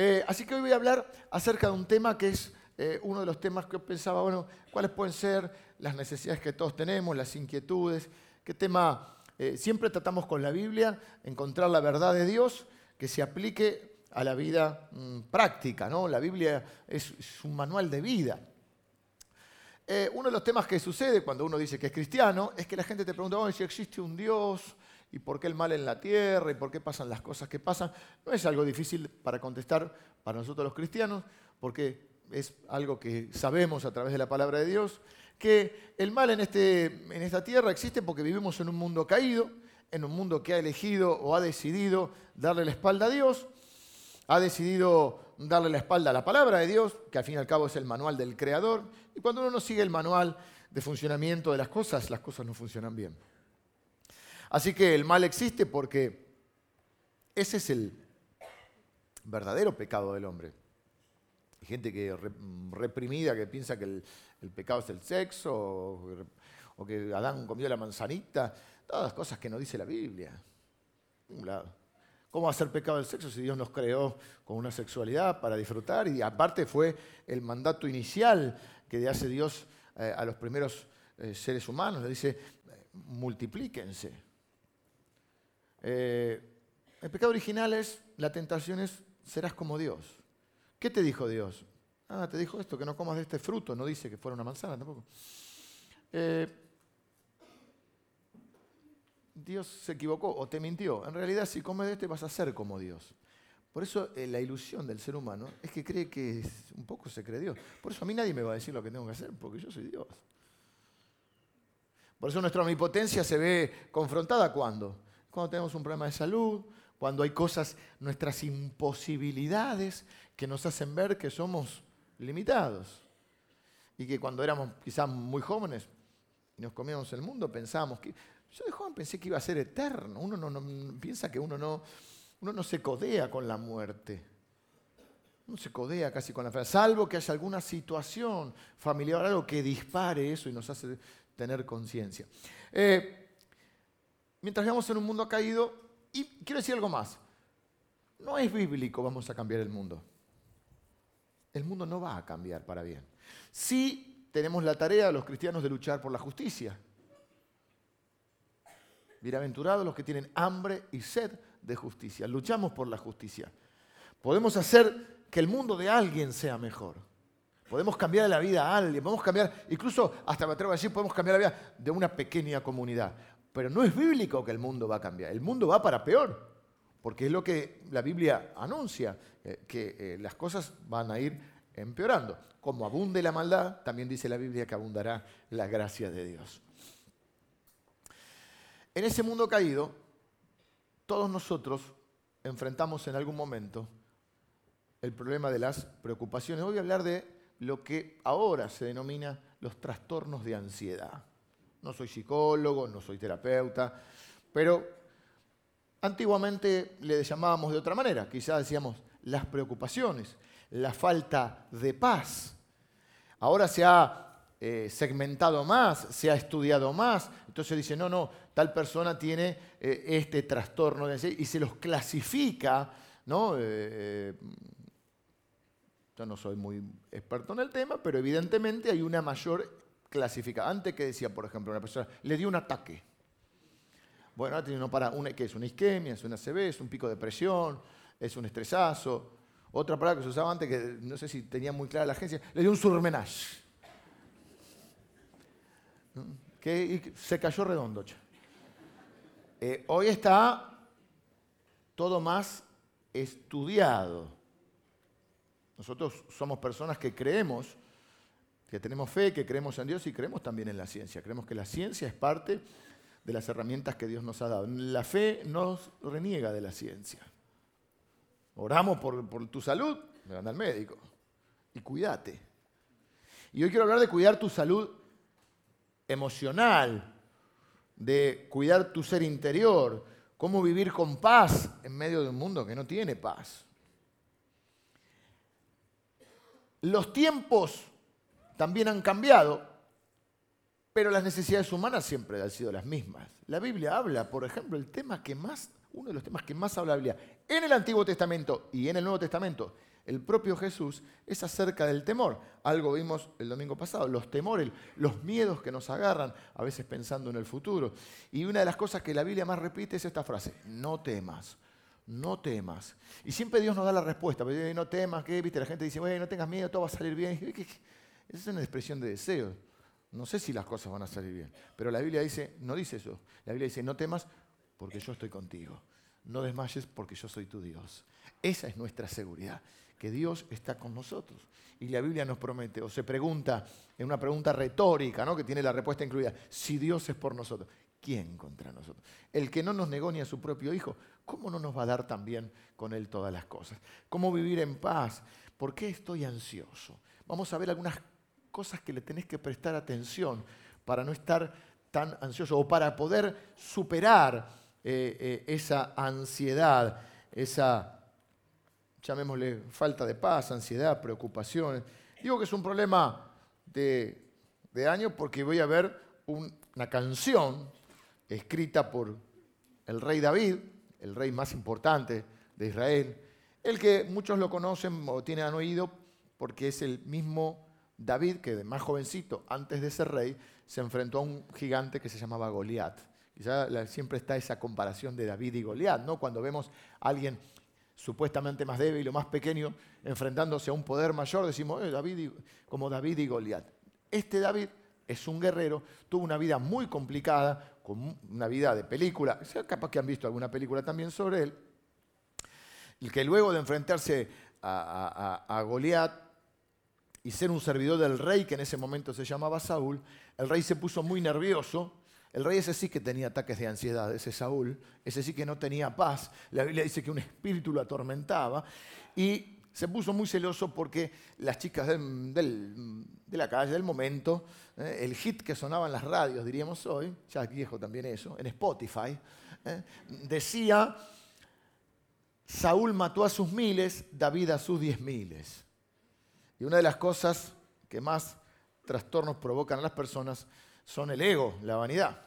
Eh, así que hoy voy a hablar acerca de un tema que es eh, uno de los temas que pensaba, bueno, cuáles pueden ser las necesidades que todos tenemos, las inquietudes, qué tema eh, siempre tratamos con la Biblia, encontrar la verdad de Dios que se aplique a la vida mm, práctica, ¿no? La Biblia es, un manual de vida. uno de los temas que sucede cuando uno dice que es cristiano es que la gente te pregunta, si existe un Dios, y por qué el mal en la tierra y por qué pasan las cosas que pasan. No es algo difícil para contestar para nosotros los cristianos, porque es algo que sabemos a través de la palabra de Dios, que el mal en, este, en esta tierra existe porque vivimos en un mundo caído, en un mundo que ha elegido o ha decidido darle la espalda a Dios, ha decidido darle la espalda a la palabra de Dios, que al fin y al cabo es el manual del Creador, y cuando uno no sigue el manual de funcionamiento de las cosas, las cosas no funcionan bien. Así que el mal existe porque ese es el verdadero pecado del hombre. Hay gente que reprimida que piensa que el, pecado es el sexo o, que Adán comió la manzanita, todas las cosas que no dice la Biblia. ¿Cómo hacer pecado el sexo si Dios nos creó con una sexualidad para disfrutar? Y aparte fue el mandato inicial que hace Dios eh, a los primeros eh, seres humanos. Le dice, multiplíquense. Eh, el pecado original es, la tentación es, serás como Dios. ¿Qué te dijo Dios? Ah, te dijo esto, que no comas de este fruto, no dice que fuera una manzana tampoco. Eh, Dios se equivocó o te mintió. En realidad, si comes de este vas a ser como Dios. Por eso eh, la ilusión del ser humano es que cree que un poco se cree Dios. Por eso a mí nadie me va a decir lo que tengo que hacer, porque yo soy Dios. Por eso nuestra omnipotencia se ve confrontada cuando cuando tenemos un problema de salud, cuando hay cosas, nuestras imposibilidades que nos hacen ver que somos limitados. Y que cuando éramos quizás muy jóvenes y nos comíamos el mundo, pensábamos que... Yo de joven pensé que iba a ser eterno. Uno no, piensa que uno no, uno no se codea con la muerte. Uno se codea casi con la fe, salvo que haya alguna situación familiar, algo que dispare eso y nos hace tener conciencia. Eh, mientras vivamos en un mundo caído, y quiero decir algo más, no es bíblico vamos a cambiar el mundo. El mundo no va a cambiar para bien. Sí tenemos la tarea los cristianos de luchar por la justicia. Bienaventurados los que tienen hambre y sed de justicia. Luchamos por la justicia. Podemos hacer que el mundo de alguien sea mejor. Podemos cambiar la vida a alguien. Podemos cambiar, incluso hasta me atrevo a decir, podemos cambiar la vida de una pequeña comunidad. Pero no es bíblico que el mundo va a cambiar. El mundo va para peor, porque es lo que la Biblia anuncia, eh, que eh, las cosas van a ir empeorando. Como abunde la maldad, también dice la Biblia que abundará la gracia de Dios. En ese mundo caído, todos nosotros enfrentamos en algún momento el problema de las preocupaciones. Voy a hablar de lo que ahora se denomina los trastornos de ansiedad. No soy psicólogo, no soy terapeuta, pero antiguamente le llamábamos de otra manera. Quizás decíamos las preocupaciones, la falta de paz. Ahora se ha eh, segmentado más, se ha estudiado más. Entonces dice, no, no, tal persona tiene eh, este trastorno y se los clasifica, ¿no? Eh, yo no soy muy experto en el tema, pero evidentemente hay una mayor clasifica. Antes que decía, por ejemplo, una persona, le dio un ataque. Bueno, ahora tiene uno para una, que es una isquemia, es una CB, es un pico de presión, es un estresazo. Otra palabra que se usaba antes, que no sé si tenía muy clara la agencia, le dio un surmenage. Que se cayó redondo. Eh, hoy está todo más estudiado. Nosotros somos personas que creemos que tenemos fe, que creemos en Dios y creemos también en la ciencia. Creemos que la ciencia es parte de las herramientas que Dios nos ha dado. La fe nos reniega de la ciencia. Oramos por, tu salud, me anda al médico. Y cuídate. Y hoy quiero hablar de cuidar tu salud emocional, de cuidar tu ser interior, cómo vivir con paz en medio de un mundo que no tiene paz. Los tiempos también han cambiado, pero las necesidades humanas siempre han sido las mismas. La Biblia habla, por ejemplo, el tema que más uno de los temas que más habla la Biblia en el Antiguo Testamento y en el Nuevo Testamento, el propio Jesús, es acerca del temor. Algo vimos el domingo pasado, los temores, los miedos que nos agarran, a veces pensando en el futuro. Y una de las cosas que la Biblia más repite es esta frase, no temas, no temas. Y siempre Dios nos da la respuesta, no temas, ¿qué? ¿Viste? La gente dice, no tengas miedo, todo va a salir bien. Esa es una expresión de deseo. No sé si las cosas van a salir bien, pero la Biblia dice, no dice eso. La Biblia dice, no temas porque yo estoy contigo. No desmayes porque yo soy tu Dios. Esa es nuestra seguridad que Dios está con nosotros. Y la Biblia nos promete, o se pregunta, en una pregunta retórica, ¿no? que tiene la respuesta incluida, si Dios es por nosotros, ¿quién contra nosotros? El que no nos negó ni a su propio Hijo, ¿cómo no nos va a dar también con Él todas las cosas? ¿Cómo vivir en paz? ¿Por qué estoy ansioso? Vamos a ver algunas cosas que le tenés que prestar atención para no estar tan ansioso o para poder superar eh, eh, esa ansiedad, esa llamémosle falta de paz, ansiedad, preocupaciones. Digo que es un problema de, año porque voy a ver una canción escrita por el rey David, el rey más importante de Israel, el que muchos lo conocen o tienen oído porque es el mismo David que de más jovencito, antes de ser rey, se enfrentó a un gigante que se llamaba Goliat. Quizá siempre está esa comparación de David y Goliat, ¿no? Cuando vemos a alguien supuestamente más débil o más pequeño, enfrentándose a un poder mayor, decimos, eh, David como David y Goliat. Este David es un guerrero, tuvo una vida muy complicada, con una vida de película, capaz que han visto alguna película también sobre él, y que luego de enfrentarse a, a Goliat y ser un servidor del rey, que en ese momento se llamaba Saúl, el rey se puso muy nervioso el rey ese sí que tenía ataques de ansiedad, ese Saúl, ese sí que no tenía paz. La Biblia dice que un espíritu lo atormentaba y se puso muy celoso porque las chicas de la calle, del momento, eh, el hit que sonaba en las radios, diríamos hoy, ya es viejo también eso, en Spotify, eh, decía, Saúl mató a sus miles, David a sus diez miles. Y una de las cosas que más trastornos provocan a las personas son el ego, la vanidad,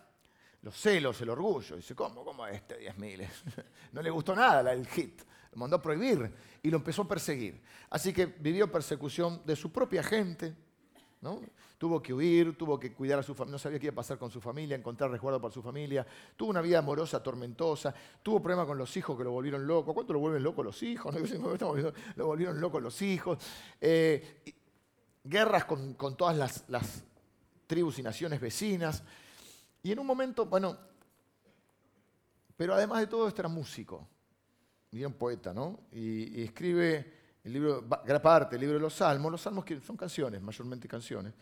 los celos, el orgullo. Dice, ¿cómo? ¿Cómo este 10.000? no le gustó nada el hit. Lo mandó a prohibir y lo empezó a perseguir. Así que vivió persecución de su propia gente. ¿no? Tuvo que huir, tuvo que cuidar a su familia, no sabía qué iba a pasar con su familia, encontrar resguardo para su familia. Tuvo una vida amorosa tormentosa, tuvo problemas con los hijos que lo volvieron loco. ¿Cuánto lo vuelven loco los hijos? lo volvieron loco los hijos. Eh, guerras con, todas las tribus y naciones vecinas. Y en un momento, bueno, pero además de todo, este era músico, y un poeta, ¿no? Y, escribe el libro, gran parte, el libro de los Salmos, los Salmos son canciones, mayormente canciones.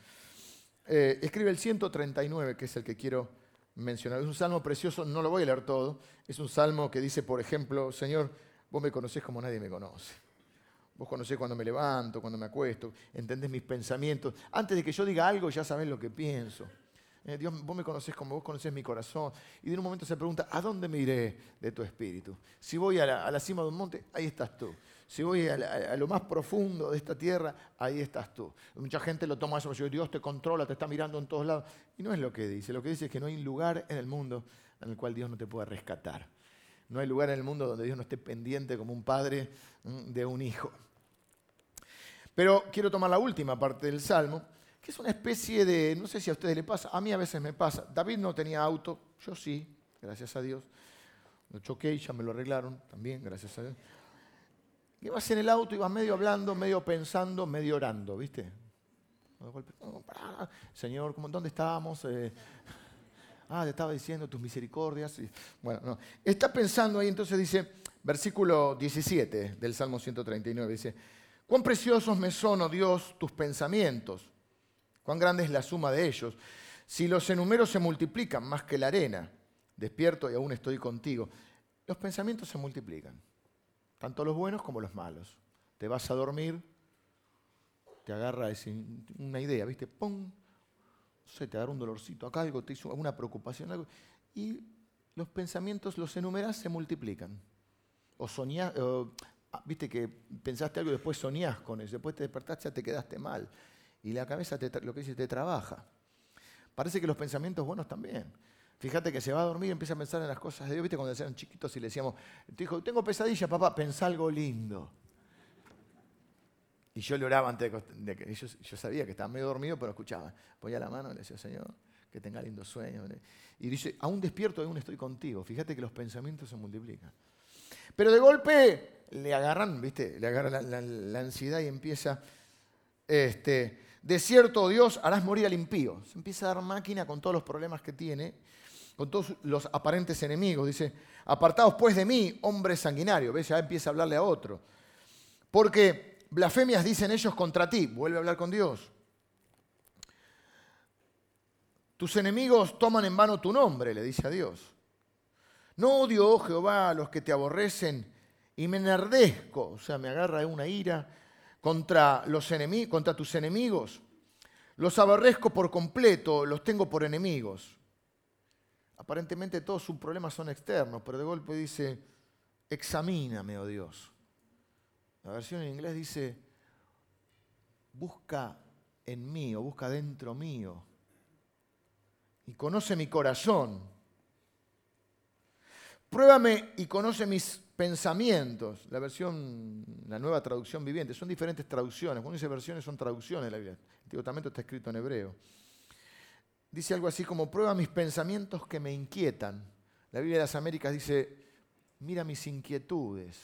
Eh, escribe el 139, que es el que quiero mencionar. Es un salmo precioso, no lo voy a leer todo. Es un salmo que dice, por ejemplo, Señor, vos me conocés como nadie me conoce. Vos conocés cuando me levanto, cuando me acuesto, entendés mis pensamientos. Antes de que yo diga algo, ya sabés lo que pienso. Eh, Dios, vos me conocés como vos conocés mi corazón. Y de un momento se pregunta, ¿a dónde me iré de tu espíritu? Si voy a la, cima de un monte, ahí estás tú. Si voy a, lo más profundo de esta tierra, ahí estás tú. Mucha gente lo toma eso, Dios te controla, te está mirando en todos lados. Y no es lo que dice. Lo que dice es que no hay lugar en el mundo en el cual Dios no te pueda rescatar. No hay lugar en el mundo donde Dios no esté pendiente como un padre mm, de un hijo. Pero quiero tomar la última parte del Salmo, que es una especie de, no sé si a ustedes les pasa, a mí a veces me pasa. David no tenía auto, yo sí, gracias a Dios. Lo choqué y ya me lo arreglaron también, gracias a Dios. Ibas en el auto, ibas medio hablando, medio pensando, medio orando, ¿viste? Señor, ¿dónde estábamos? Eh, ah, te estaba diciendo tus misericordias. bueno, no. Está pensando ahí, entonces dice, versículo 17 del Salmo 139, dice, Cuán preciosos me son, oh Dios, tus pensamientos. Cuán grande es la suma de ellos. Si los enumeros se multiplican más que la arena, despierto y aún estoy contigo. Los pensamientos se multiplican, tanto los buenos como los malos. Te vas a dormir, te agarra una idea, ¿viste? ¡Pum! No te agarra un dolorcito acá, algo te hizo alguna preocupación, algo. Y los pensamientos, los enumeras, se multiplican. O soñás, Ah, viste que pensaste algo y después soñás con eso, después te despertaste, ya te quedaste mal. Y la cabeza, lo que dice, te trabaja. Parece que los pensamientos buenos también. Fíjate que se va a dormir y empieza a pensar en las cosas de Dios. ¿Viste cuando eran chiquitos y le decíamos, dijo, tengo pesadilla, papá, pensá algo lindo. Y yo le oraba antes de que yo, sabía que estaba medio dormido, pero escuchaba. Ponía la mano y le decía, Señor, que tenga lindo sueño. Y dice, aún despierto, aún estoy contigo. Fíjate que los pensamientos se multiplican. Pero de golpe le agarran, ¿viste? Le agarran la, ansiedad y empieza, este, de cierto Dios harás morir al impío. Se empieza a dar máquina con todos los problemas que tiene, con todos los aparentes enemigos. Dice, apartados pues de mí, hombre sanguinario. ¿Ves? Ya empieza a hablarle a otro. Porque blasfemias dicen ellos contra ti. Vuelve a hablar con Dios. Tus enemigos toman en vano tu nombre, le dice a Dios. No odio, oh Jehová, a los que te aborrecen y me enardezco, o sea, me agarra una ira contra, los contra tus enemigos. Los aborrezco por completo, los tengo por enemigos. Aparentemente todos sus problemas son externos, pero de golpe dice, examíname, oh Dios. La versión en inglés dice, busca en mí busca dentro mío y conoce mi corazón. Pruébame y conoce mis pensamientos. La versión, la nueva traducción viviente, son diferentes traducciones. Cuando dice versiones son traducciones de la Biblia. El Antiguo Testamento está escrito en hebreo. Dice algo así como, prueba mis pensamientos que me inquietan. La Biblia de las Américas dice, mira mis inquietudes.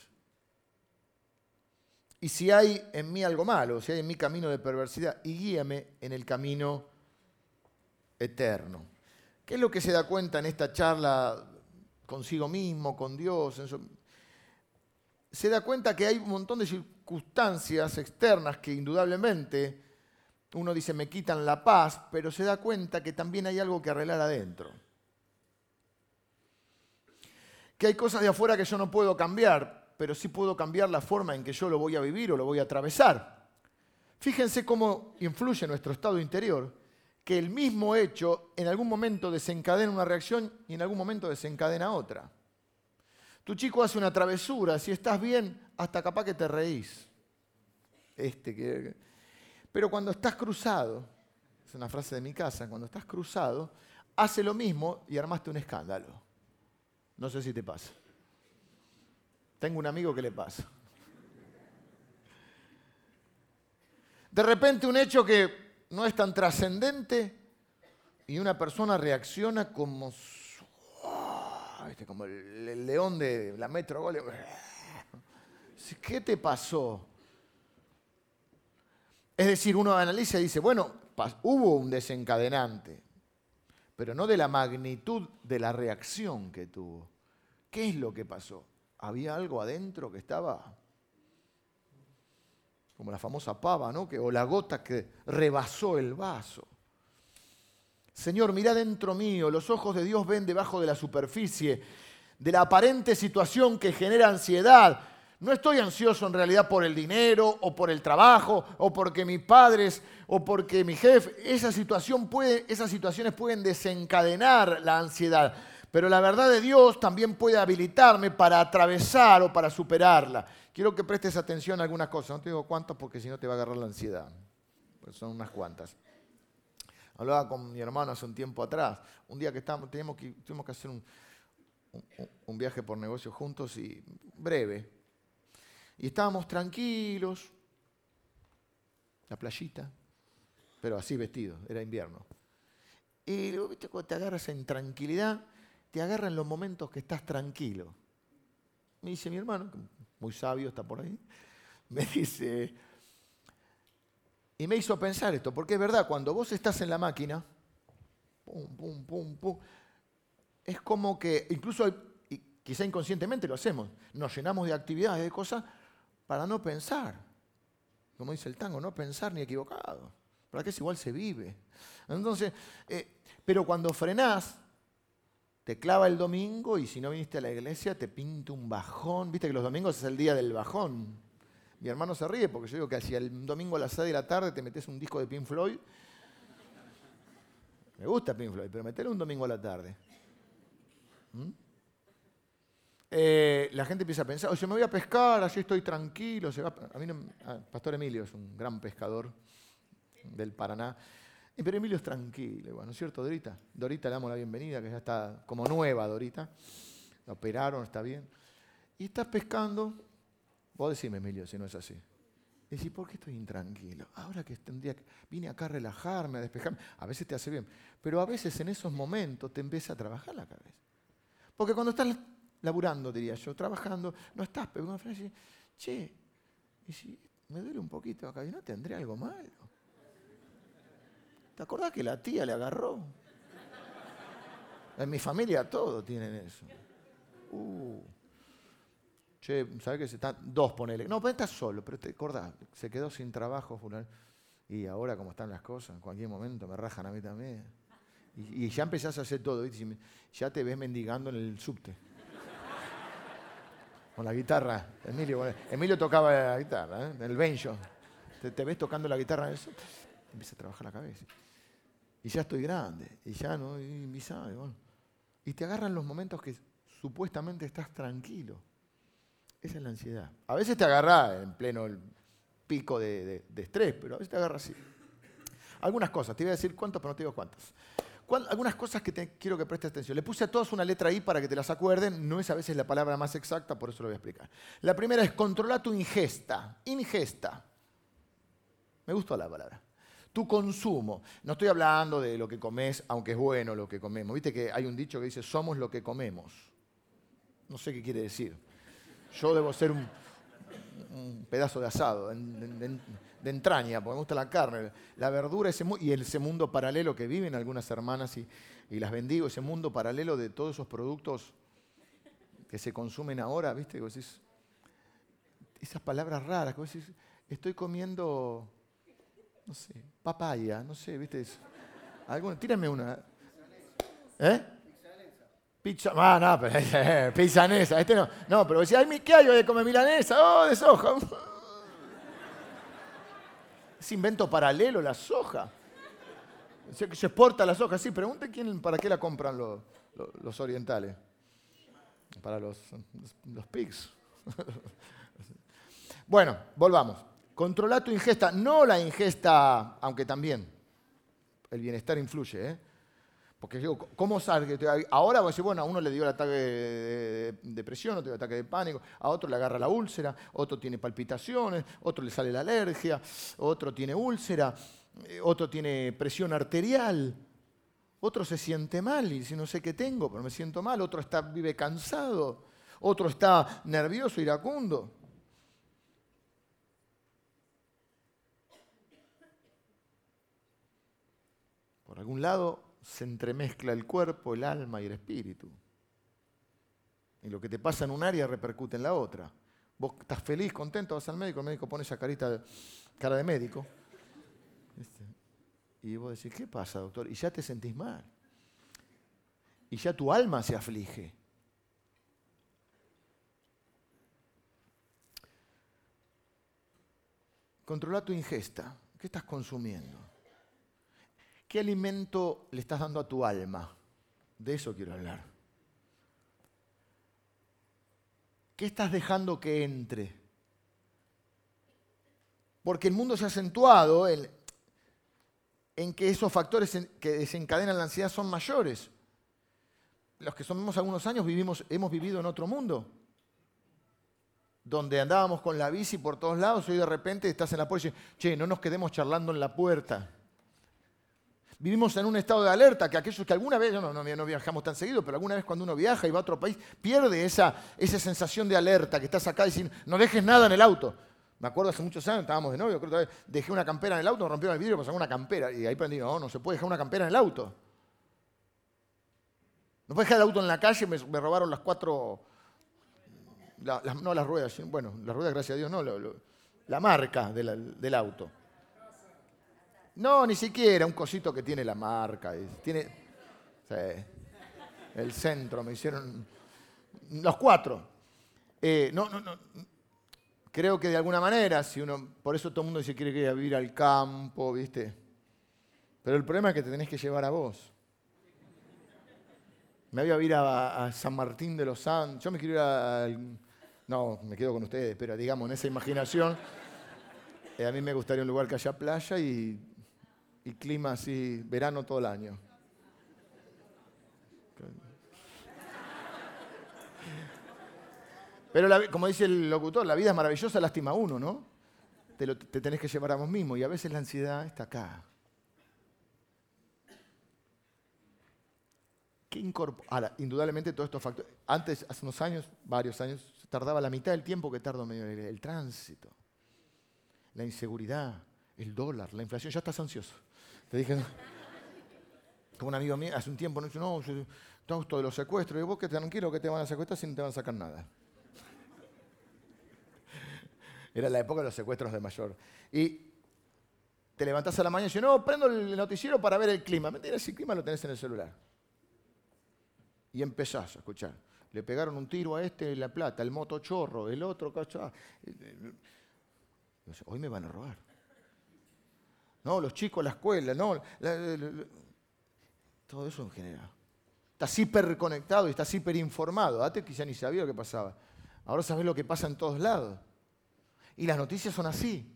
Y si hay en mí algo malo, si hay en mí camino de perversidad, y guíame en el camino eterno. ¿Qué es lo que se da cuenta en esta charla consigo mismo, con Dios? Se da cuenta que hay un montón de circunstancias externas que indudablemente uno dice me quitan la paz, pero se da cuenta que también hay algo que arreglar adentro. Que hay cosas de afuera que yo no puedo cambiar, pero sí puedo cambiar la forma en que yo lo voy a vivir o lo voy a atravesar. Fíjense cómo influye nuestro estado interior que el mismo hecho en algún momento desencadena una reacción y en algún momento desencadena otra. Tu chico hace una travesura, si estás bien, hasta capaz que te reís. Este que... Pero cuando estás cruzado, es una frase de mi casa, cuando estás cruzado, hace lo mismo y armaste un escándalo. No sé si te pasa. Tengo un amigo que le pasa. De repente un hecho que no es tan trascendente y una persona reacciona como, el, león de la Metro. ¿Qué te pasó? Es decir, uno analiza y dice, bueno, hubo un desencadenante, pero no de la magnitud de la reacción que tuvo. ¿Qué es lo que pasó? ¿Había algo adentro que estaba como la famosa pava, ¿no? O la gota que rebasó el vaso. Señor, mira dentro mío, los ojos de Dios ven debajo de la superficie, de la aparente situación que genera ansiedad. No estoy ansioso en realidad por el dinero o por el trabajo o porque mis padres o porque mi jefe. Esas situaciones pueden desencadenar la ansiedad. Pero la verdad de Dios también puede habilitarme para atravesar o para superarla. Quiero que prestes atención a algunas cosas. No te digo cuántas porque si no te va a agarrar la ansiedad. Pues son unas cuantas. Hablaba con mi hermano hace un tiempo atrás. Un día que, estábamos, teníamos que tuvimos que hacer un, un viaje por negocio juntos y breve. Y estábamos tranquilos. La playita. Pero así vestidos. Era invierno. Y luego, ¿viste? cuando te agarras en tranquilidad, te agarra en los momentos que estás tranquilo. Me dice mi hermano, muy sabio, está por ahí, me dice, y me hizo pensar esto, porque es verdad, cuando vos estás en la máquina, pum, pum, pum, pum, es como que, incluso quizá inconscientemente lo hacemos, nos llenamos de actividades, de cosas, para no pensar. Como dice el tango, no pensar ni equivocado. ¿Para qué es igual se vive? Entonces, eh, pero cuando frenás, te clava el domingo y si no viniste a la iglesia te pinta un bajón. Viste que los domingos es el día del bajón. Mi hermano se ríe porque yo digo que hacia el domingo a las 6 de la tarde te metes un disco de Pink Floyd. Me gusta Pink Floyd, pero meterle un domingo a la tarde. ¿Mm? Eh, la gente empieza a pensar, oye, me voy a pescar, así estoy tranquilo. A mí Pastor Emilio es un gran pescador del Paraná. Pero Emilio es tranquilo, ¿no es cierto, Dorita? Dorita le damos la bienvenida, que ya está como nueva, Dorita. La operaron, está bien. Y estás pescando. Vos decime, Emilio, si no es así. Decís, ¿por qué estoy intranquilo? Ahora que tendría que... Vine acá a relajarme, a despejarme. A veces te hace bien. Pero a veces en esos momentos te empieza a trabajar la cabeza. Porque cuando estás laburando, diría yo, trabajando, no estás pegando una frase, che, y si me duele un poquito acá, ¿y no tendré algo malo? ¿Te acordás que la tía le agarró? En mi familia todos tienen eso. Uh. Che, ¿sabes que se están? Dos, ponele. No, pero estás solo, pero te acordás, se quedó sin trabajo. Y ahora, como están las cosas, en cualquier momento me rajan a mí también. Y, ya empezás a hacer todo, ya te ves mendigando en el subte. Con la guitarra. Emilio, Emilio tocaba la guitarra, ¿eh? el bencho. Te, ves tocando la guitarra el subte, empieza a trabajar la cabeza. Y ya estoy grande, y ya no, y, y te agarran los momentos que supuestamente estás tranquilo. Esa es la ansiedad. A veces te agarra en pleno pico de, estrés, pero a veces te agarra así. Algunas cosas, te voy a decir cuántas, pero no te digo cuántas. Algunas cosas que quiero que prestes atención. Le puse a todos una letra I para que te las acuerden. No es a veces la palabra más exacta, por eso lo voy a explicar. La primera es controla tu ingesta. Ingesta. Me gustó la palabra tu consumo. No estoy hablando de lo que comes, aunque es bueno lo que comemos. Viste que hay un dicho que dice, somos lo que comemos. No sé qué quiere decir. Yo debo ser un, pedazo de asado, de, entraña, porque me gusta la carne, la verdura ese, y ese mundo paralelo que viven algunas hermanas y, las bendigo, ese mundo paralelo de todos esos productos que se consumen ahora, ¿viste? esas palabras raras, que decís, estoy comiendo no sé, papaya, no sé, ¿viste? Eso? Una. ¿Eh? Pizza, ah, no, pero, eh, pizzanesa, este no. No, pero decía, ¿qué hay de comer milanesa? Oh, de soja. Es invento paralelo la soja. Se, se exporta la soja, sí. Pregunte quién, para qué la compran los, los, orientales. Para los, los pigs. bueno, volvamos. Controla tu ingesta, no la ingesta, aunque también el bienestar influye. ¿eh? Porque digo, ¿cómo sale? Ahora voy a decir, bueno, a uno le dio el ataque de depresión, otro el ataque de pánico, a otro le agarra la úlcera, otro tiene palpitaciones, otro le sale la alergia, otro tiene úlcera, eh, otro tiene presión arterial, otro se siente mal y dice, no sé qué tengo, pero me siento mal, otro está, vive cansado, otro está nervioso, iracundo. Por algún lado se entremezcla el cuerpo, el alma y el espíritu. Y lo que te pasa en un área repercute en la otra. Vos estás feliz, contento, vas al médico, el médico pone esa carita, cara de médico. Y vos decís, ¿qué pasa, doctor? Y ya te sentís mal. Y ya tu alma se aflige. Controla tu ingesta. ¿Qué estás consumiendo? ¿Qué alimento le estás dando a tu alma? De eso quiero hablar. ¿Qué estás dejando que entre? Porque el mundo se ha acentuado en, que esos factores que desencadenan la ansiedad son mayores. Los que somos algunos años vivimos, hemos vivido en otro mundo, donde andábamos con la bici por todos lados, y de repente estás en la puerta y dices, che, no nos quedemos charlando en la puerta. Vivimos en un estado de alerta que aquellos que alguna vez, no, no, viajamos tan seguido, pero alguna vez cuando uno viaja y va a otro país, pierde esa, esa sensación de alerta, que estás acá y diciendo, no dejes nada en el auto. Me acuerdo hace muchos años, estábamos de novio, creo que dejé una campera en el auto, me rompieron el vidrio, pasó una campera. Y ahí aprendí, no, no se puede dejar una campera en el auto. No puede dejar el auto en la calle, me, robaron las cuatro, no las ruedas, bueno, las ruedas, gracias a Dios, no, la marca del auto. No, ni siquiera, un cosito que tiene la marca. Tiene el centro, me hicieron los cuatro. Eh, no, no, no. Creo que de alguna manera, si uno, por eso todo el mundo dice quiere ir a vivir al campo, ¿viste? Pero el problema es que te tenés que llevar a vos. Me voy a ir a, San Martín de los Santos. Yo me quiero ir a. No, me quedo con ustedes, pero digamos, en esa imaginación, eh, a mí me gustaría un lugar que haya playa y y clima así, verano todo el año. Pero como dice el locutor, la vida es maravillosa, lástima uno, ¿no? Te, te tenés que llevar a vos mismo y a veces la ansiedad está acá. ¿Qué Ahora, indudablemente todos estos factores. Antes, hace unos años, varios años, tardaba la mitad del tiempo que tarda medio el tránsito, la inseguridad, el dólar, la inflación. Ya estás ansioso. Dije, como un amigo mío, hace un tiempo, no, no, todo esto de los secuestros. Y vos que tranquilo que te van a secuestrar si no te van a sacar nada. Era la época de los secuestros de mayor. Y te levantás a la mañana y dices, no, prendo el noticiero para ver el clima. Mentira, el clima lo tenés en el celular. Y empezás a escuchar. Le pegaron un tiro a este en La Plata, el motochorro, el otro, cachá. Hoy me van a robar. No, los chicos, la escuela, no. todo eso en general. Estás hiperconectado y estás hiperinformado. Antes quizá ni sabía lo que pasaba. Ahora sabes lo que pasa en todos lados. Y las noticias son así.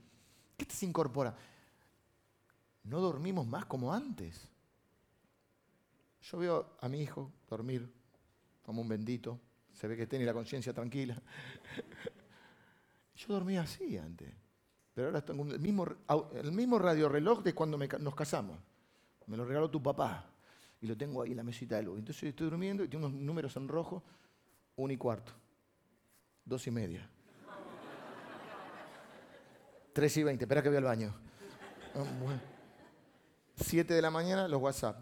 ¿Qué te se incorpora? No dormimos más como antes. Yo veo a mi hijo dormir como un bendito. Se ve que tiene la conciencia tranquila. Yo dormía así antes. Pero ahora tengo el mismo, el mismo radioreloj de cuando nos casamos. Me lo regaló tu papá. Y lo tengo ahí en la mesita de luz. Entonces estoy durmiendo y tengo unos números en rojo. Un y cuarto. Dos y media. 3 y 20, espera que voy al baño. 7 de la mañana, los WhatsApp.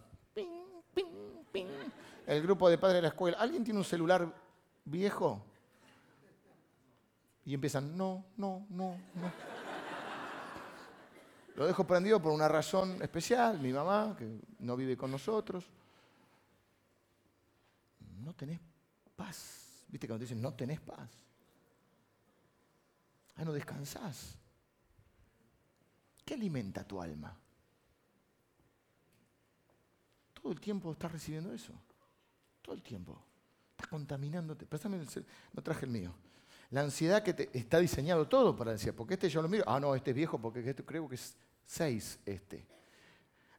El grupo de padres de la escuela. ¿Alguien tiene un celular viejo? Y empiezan, no, no, no, no. Lo dejo prendido por una razón especial, mi mamá, que no vive con nosotros. No tenés paz. ¿Viste cuando te dicen no tenés paz? Ah, no descansás. ¿Qué alimenta tu alma? Todo el tiempo estás recibiendo eso. Todo el tiempo. Estás contaminándote. Préstame no traje el mío. La ansiedad que te, está diseñado todo para decir, porque este yo lo miro, ah, no, este es viejo porque este, creo que es 6 este.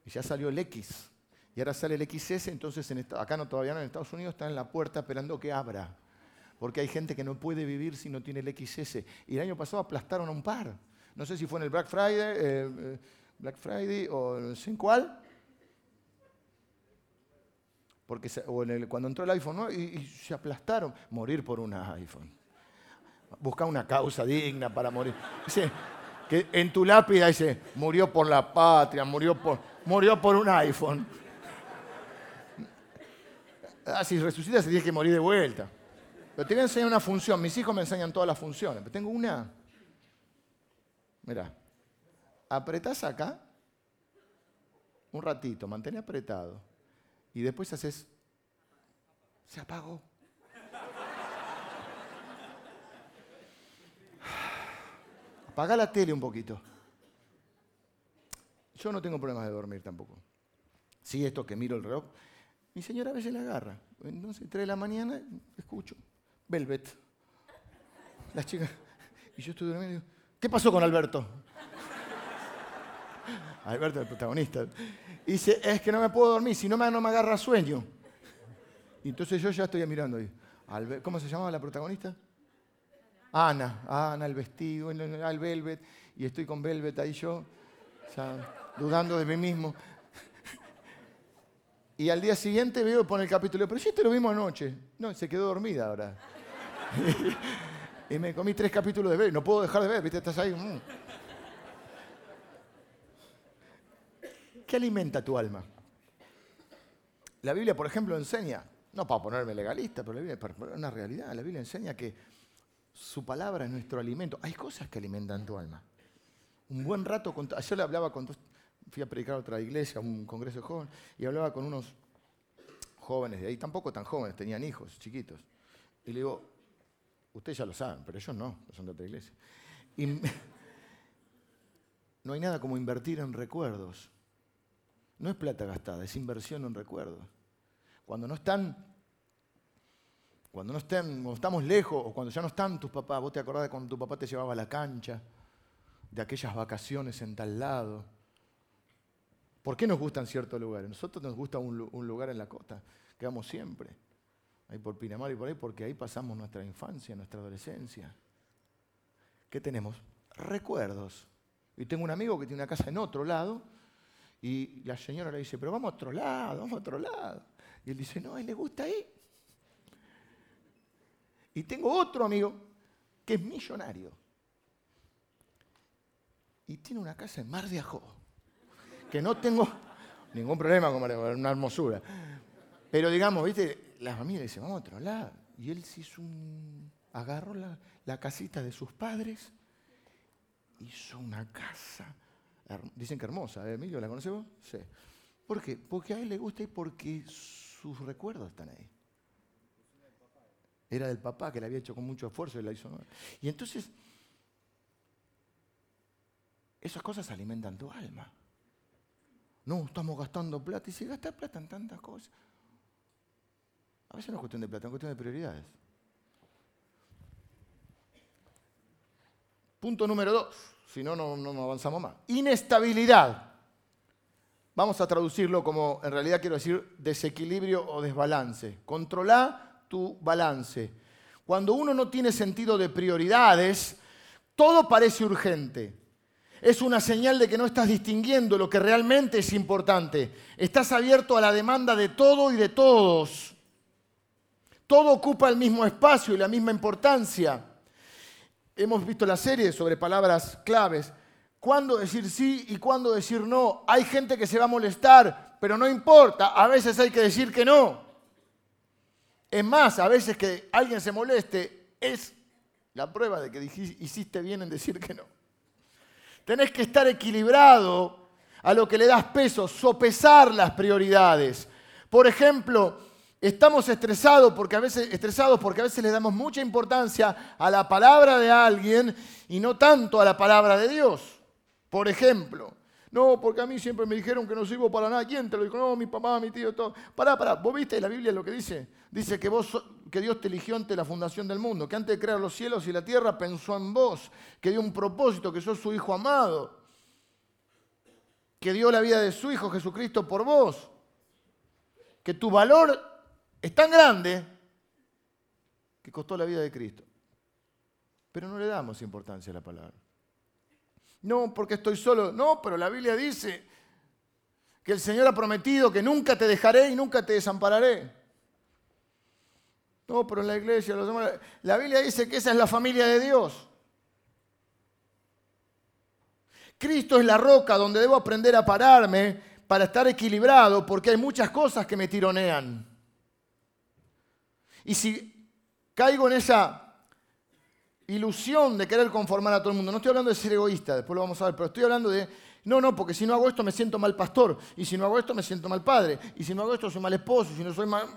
Y ya salió el X. Y ahora sale el XS, entonces en acá no todavía no, en Estados Unidos está en la puerta esperando que abra. Porque hay gente que no puede vivir si no tiene el XS. Y el año pasado aplastaron a un par. No sé si fue en el Black Friday, eh, eh, Black Friday o no sé en cuál. Porque o en el, cuando entró el iPhone ¿no? y, se aplastaron. Morir por un iPhone. Buscar una causa digna para morir. Dice, que en tu lápida dice, murió por la patria, murió por, murió por un iPhone. Ah, si resucita se que morir de vuelta. Pero te voy a enseñar una función. Mis hijos me enseñan todas las funciones. Pero tengo una Mira, apretás acá un ratito, mantén apretado. Y después haces, se apagó. Apaga la tele un poquito. Yo no tengo problemas de dormir tampoco. Sí, esto que miro el reloj. Mi señora a veces la agarra. Entonces, 3 de la mañana, escucho. Velvet. Las chicas. Y yo estoy durmiendo y digo, ¿Qué pasó con Alberto? Alberto, el protagonista. Dice, es que no me puedo dormir, si no me, no me agarra sueño. Y entonces yo ya estoy mirando ahí. ¿Cómo se llamaba la protagonista? Ana, Ana, el vestido, el Velvet, y estoy con Velvet ahí yo, dudando de mí mismo. Y al día siguiente veo, pone el capítulo, pero si te lo vimos anoche. No, se quedó dormida ahora. Y me comí tres capítulos de ver. No puedo dejar de ver, ¿viste? Estás ahí. Mm. ¿Qué alimenta tu alma? La Biblia, por ejemplo, enseña, no para ponerme legalista, pero la Biblia es una realidad. La Biblia enseña que su palabra es nuestro alimento. Hay cosas que alimentan tu alma. Un buen rato, con, ayer le hablaba con, fui a predicar a otra iglesia, a un congreso de jóvenes, y hablaba con unos jóvenes de ahí, tampoco tan jóvenes, tenían hijos chiquitos. Y le digo, Ustedes ya lo saben, pero ellos no, son de otra iglesia. Y no hay nada como invertir en recuerdos. No es plata gastada, es inversión en recuerdos. Cuando no están, cuando no estén, estamos lejos o cuando ya no están tus papás, vos te acordás de cuando tu papá te llevaba a la cancha, de aquellas vacaciones en tal lado. ¿Por qué nos gustan ciertos lugares? Nosotros nos gusta un, lugar en la costa, que vamos siempre, ahí por Pinamar y por ahí, porque ahí pasamos nuestra infancia, nuestra adolescencia. ¿Qué tenemos? Recuerdos. Y tengo un amigo que tiene una casa en otro lado, y la señora le dice, pero vamos a otro lado, vamos a otro lado. Y él dice, no, a él le gusta ahí. Y tengo otro amigo que es millonario. Y tiene una casa en Mar de Ajó. Que no tengo ningún problema con una hermosura. Pero digamos, viste, la familia dice, vamos a otro lado. Y él se hizo un. agarró la, casita de sus padres, hizo una casa Dicen que hermosa, ¿eh? Emilio, ¿la conocemos? Sí. ¿Por qué? Porque a él le gusta y porque sus recuerdos están ahí. Era del papá que la había hecho con mucho esfuerzo y la hizo. Y entonces, esas cosas alimentan tu alma. No, estamos gastando plata y si gastas plata en tantas cosas. A veces no es cuestión de plata, es cuestión de prioridades. Punto número dos si no, no avanzamos más. Inestabilidad. Vamos a traducirlo como, en realidad quiero decir, desequilibrio o desbalance. Controla tu balance. Cuando uno no tiene sentido de prioridades, todo parece urgente. Es una señal de que no estás distinguiendo lo que realmente es importante. Estás abierto a la demanda de todo y de todos. Todo ocupa el mismo espacio y la misma importancia hemos visto la serie sobre palabras claves. ¿Cuándo decir sí y cuándo decir no? Hay gente que se va a molestar, pero no importa, a veces hay que decir que no. Es más, a veces que alguien se moleste es la prueba de que hiciste bien en decir que no. Tenés que estar equilibrado a lo que le das peso, sopesar las prioridades. Por ejemplo, Estamos estresados porque, a veces, estresados porque a veces le damos mucha importancia a la palabra de alguien y no tanto a la palabra de Dios. Por ejemplo, no, porque a mí siempre me dijeron que no sirvo para nada. ¿Quién te lo dijo? No, mi papá, mi tío, todo. Pará, pará. ¿Vos viste la Biblia lo que dice? Dice que, vos, que Dios te eligió ante la fundación del mundo, que antes de crear los cielos y la tierra pensó en vos, que dio un propósito, que sos su hijo amado, que dio la vida de su hijo Jesucristo por vos, que tu valor es tan grande que costó la vida de Cristo. Pero no le damos importancia a la palabra. No, porque estoy solo. No, pero la Biblia dice que el Señor ha prometido que nunca te dejaré y nunca te desampararé. No, pero en la iglesia, la Biblia dice que esa es la familia de Dios. Cristo es la roca donde debo aprender a pararme para estar equilibrado porque hay muchas cosas que me tironean. Y si caigo en esa ilusión de querer conformar a todo el mundo, no estoy hablando de ser egoísta, después lo vamos a ver, pero estoy hablando de, no, no, porque si no hago esto me siento mal pastor, y si no hago esto me siento mal padre, y si no hago esto soy mal esposo, y si no soy mal...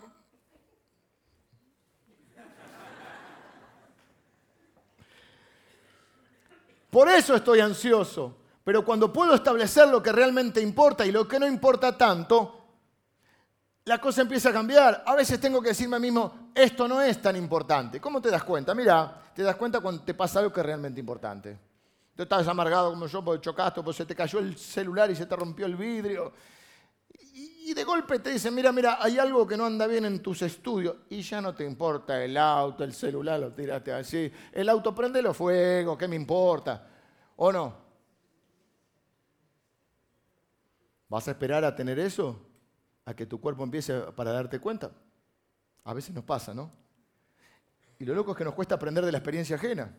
Por eso estoy ansioso. Pero cuando puedo establecer lo que realmente importa y lo que no importa tanto, la cosa empieza a cambiar. A veces tengo que decirme a mí mismo, esto no es tan importante. ¿Cómo te das cuenta? Mira, te das cuenta cuando te pasa algo que es realmente importante. Tú estás amargado como yo porque chocaste, porque se te cayó el celular y se te rompió el vidrio. Y de golpe te dicen, mira, mira, hay algo que no anda bien en tus estudios. Y ya no te importa el auto, el celular, lo tiraste así. El auto prende los fuego, ¿qué me importa? ¿O no? ¿Vas a esperar a tener eso? A que tu cuerpo empiece para darte cuenta. A veces nos pasa, ¿no? Y lo loco es que nos cuesta aprender de la experiencia ajena.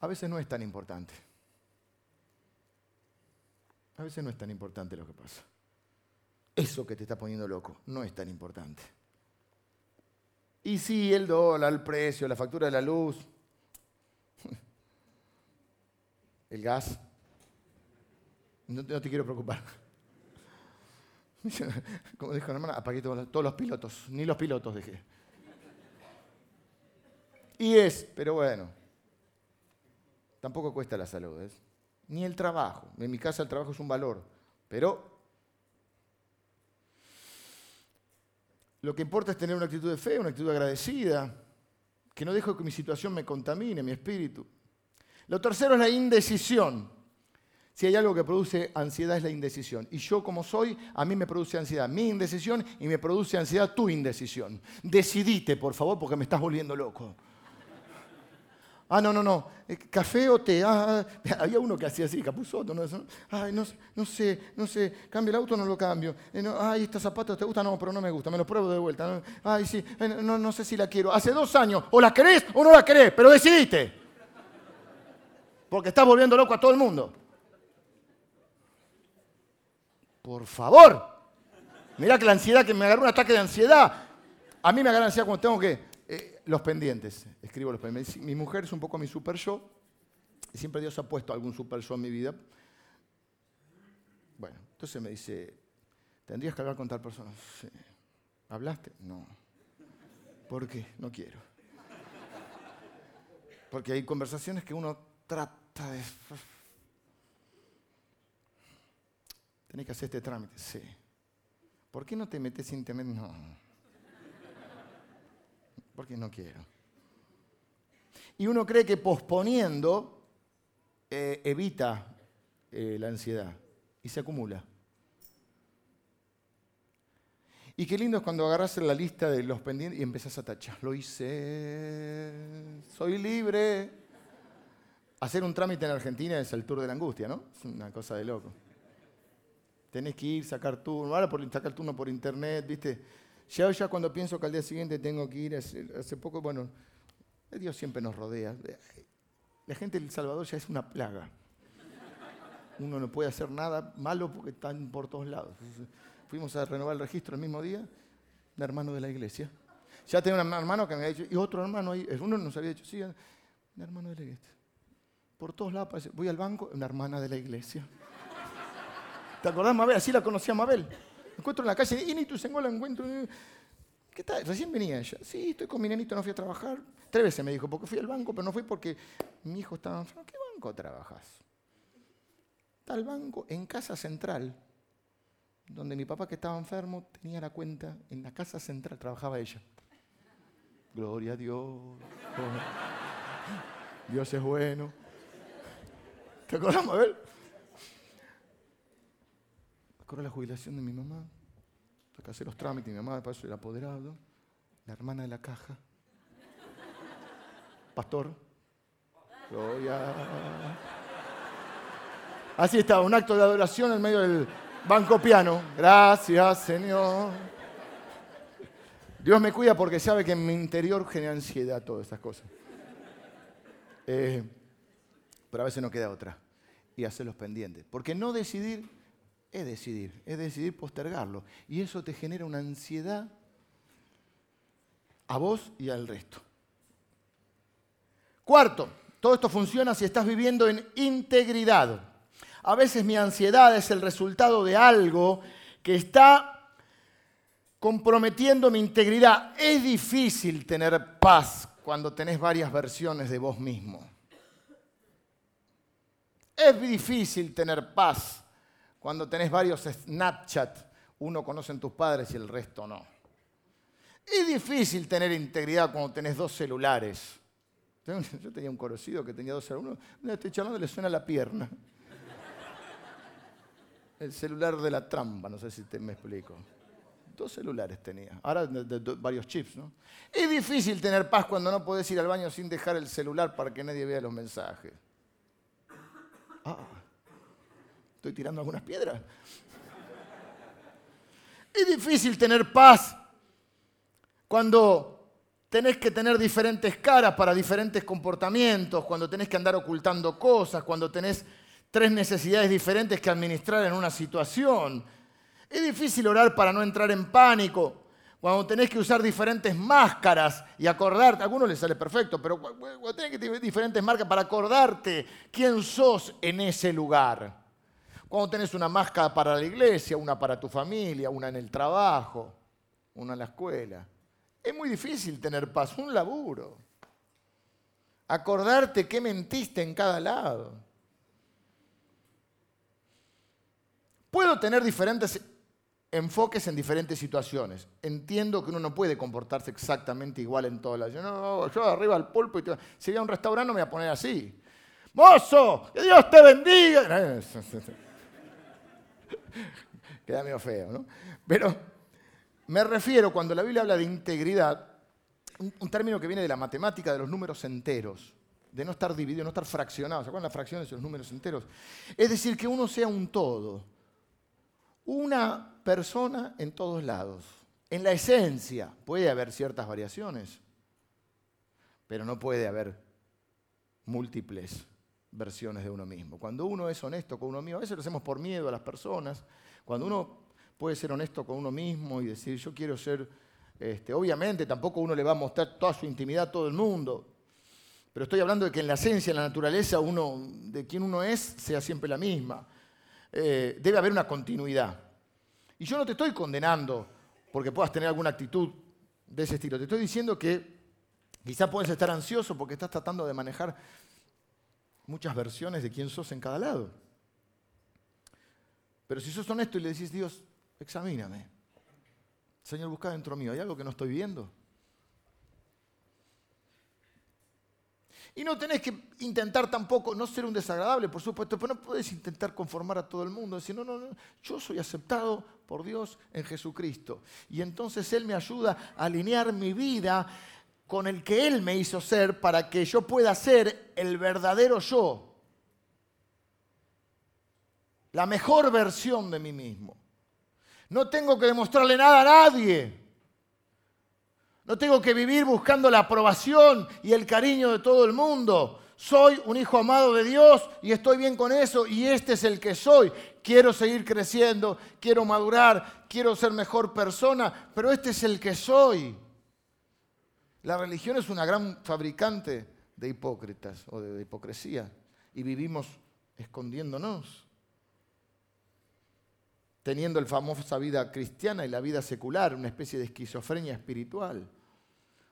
A veces no es tan importante. A veces no es tan importante lo que pasa. Eso que te está poniendo loco no es tan importante. Y sí, el dólar, el precio, la factura de la luz, el gas, no, te quiero preocupar. Como dijo la hermana, apagué todos los pilotos, ni los pilotos dejé. Y es, pero bueno, tampoco cuesta la salud, ¿es? ni el trabajo. En mi casa el trabajo es un valor, pero lo que importa es tener una actitud de fe, una actitud agradecida, que no dejo que mi situación me contamine, mi espíritu. Lo tercero es la indecisión. Si hay algo que produce ansiedad es la indecisión. Y yo como soy, a mí me produce ansiedad mi indecisión y me produce ansiedad tu indecisión. Decidite, por favor, porque me estás volviendo loco. Ah, no, no, no. Eh, café o té. Ah, ah, había uno que hacía así, capuzoto. ¿no? Ay, no, no sé, no sé. ¿Cambio el auto no lo cambio? Eh, ay, ¿estos zapatos te gustan? No, pero no me gusta. Me los pruebo de vuelta. Ay, sí. Eh, no, no sé si la quiero. Hace dos años. O la querés o no la querés. Pero decidiste. Porque estás volviendo loco a todo el mundo. Por favor. Mirá que la ansiedad, que me agarró un ataque de ansiedad. A mí me agarra ansiedad cuando tengo que los pendientes, escribo los pendientes. Mi mujer es un poco mi super yo, siempre Dios ha puesto algún super yo en mi vida. Bueno, entonces me dice, ¿tendrías que hablar con tal persona? Sí. ¿Hablaste? No. ¿Por qué? No quiero. Porque hay conversaciones que uno trata de... Tenés que hacer este trámite. Sí. ¿Por qué no te metes íntimamente? No porque no quiero. Y uno cree que posponiendo eh, evita eh, la ansiedad y se acumula. Y qué lindo es cuando agarras la lista de los pendientes y empezás a tachar. Lo hice, soy libre. Hacer un trámite en Argentina es el tour de la angustia, ¿no? Es una cosa de loco. Tenés que ir, sacar turno, ahora por sacar turno por internet, ¿viste? Ya, ya cuando pienso que al día siguiente tengo que ir, hace, poco, bueno, Dios siempre nos rodea. La gente del Salvador ya es una plaga. Uno no puede hacer nada malo porque están por todos lados. fuimos a renovar el registro el mismo día, un hermano de la iglesia. Ya tenía un hermano que me había dicho, y otro hermano ahí, uno nos había dicho, sí, un hermano de la iglesia. Por todos lados, voy al banco, una hermana de la iglesia. ¿Te acordás, Mabel? Así la conocía Mabel encuentro en la calle, y ni tu la encuentro. ¿Qué tal? Recién venía ella. Sí, estoy con mi nenito, no fui a trabajar. Tres veces me dijo, porque fui al banco, pero no fui porque mi hijo estaba enfermo. ¿Qué banco trabajas? Tal banco en Casa Central, donde mi papá que estaba enfermo tenía la cuenta, en la Casa Central trabajaba ella. Gloria a Dios. Dios es bueno. ¿Te acordamos, a Corre la jubilación de mi mamá. Que hacer los trámites. Mi mamá, para eso era apoderado. La hermana de la caja. Pastor. Gloria. Así está, un acto de adoración en medio del banco piano. Gracias, Señor. Dios me cuida porque sabe que en mi interior genera ansiedad todas estas cosas. Eh, pero a veces no queda otra. Y hacer los pendientes. Porque no decidir es decidir, es decidir postergarlo. Y eso te genera una ansiedad a vos y al resto. Cuarto, todo esto funciona si estás viviendo en integridad. A veces mi ansiedad es el resultado de algo que está comprometiendo mi integridad. Es difícil tener paz cuando tenés varias versiones de vos mismo. Es difícil tener paz cuando tenés varios Snapchat, uno conocen tus padres y el resto no. Es difícil tener integridad cuando tenés dos celulares. Yo tenía un conocido que tenía dos celulares. Uno, estoy charlando le suena la pierna. El celular de la trampa, no sé si me explico. Dos celulares tenía. Ahora varios chips, ¿no? Es difícil tener paz cuando no podés ir al baño sin dejar el celular para que nadie vea los mensajes. Ah, Estoy tirando algunas piedras. Es difícil tener paz cuando tenés que tener diferentes caras para diferentes comportamientos, cuando tenés que andar ocultando cosas, cuando tenés tres necesidades diferentes que administrar en una situación. Es difícil orar para no entrar en pánico, cuando tenés que usar diferentes máscaras y acordarte, a algunos les sale perfecto, pero cuando tenés que tener diferentes marcas para acordarte quién sos en ese lugar. Cuando tenés una máscara para la iglesia, una para tu familia, una en el trabajo, una en la escuela. Es muy difícil tener paz, un laburo. Acordarte qué mentiste en cada lado. Puedo tener diferentes enfoques en diferentes situaciones. Entiendo que uno no puede comportarse exactamente igual en todas las... No, yo arriba al pulpo y te... si voy a un restaurante me voy a poner así. mozo, que Dios te bendiga. Queda medio feo, ¿no? Pero me refiero, cuando la Biblia habla de integridad, un, término que viene de la matemática de los números enteros, de no estar dividido, no estar fraccionado. ¿Se acuerdan las fracciones de los números enteros? Es decir, que uno sea un todo, una persona en todos lados. En la esencia puede haber ciertas variaciones, pero no puede haber múltiples versiones de uno mismo. Cuando uno es honesto con uno mismo, a veces lo hacemos por miedo a las personas, cuando uno puede ser honesto con uno mismo y decir, yo quiero ser, este, obviamente tampoco uno le va a mostrar toda su intimidad a todo el mundo, pero estoy hablando de que en la esencia, en la naturaleza, uno, de quien uno es, sea siempre la misma. Eh, debe haber una continuidad. Y yo no te estoy condenando porque puedas tener alguna actitud de ese estilo. Te estoy diciendo que quizá puedes estar ansioso porque estás tratando de manejar muchas versiones de quién sos en cada lado. Pero si sos honesto y le decís, Dios, examíname. Señor, busca dentro mío, ¿hay algo que no estoy viendo? Y no tenés que intentar tampoco no ser un desagradable, por supuesto, pero no puedes intentar conformar a todo el mundo. Decir, no, no, no, yo soy aceptado por Dios en Jesucristo. Y entonces Él me ayuda a alinear mi vida con el que Él me hizo ser para que yo pueda ser el verdadero yo. La mejor versión de mí mismo. No tengo que demostrarle nada a nadie. No tengo que vivir buscando la aprobación y el cariño de todo el mundo. Soy un hijo amado de Dios y estoy bien con eso y este es el que soy. Quiero seguir creciendo, quiero madurar, quiero ser mejor persona, pero este es el que soy. La religión es una gran fabricante de hipócritas o de hipocresía y vivimos escondiéndonos, teniendo la famosa vida cristiana y la vida secular, una especie de esquizofrenia espiritual,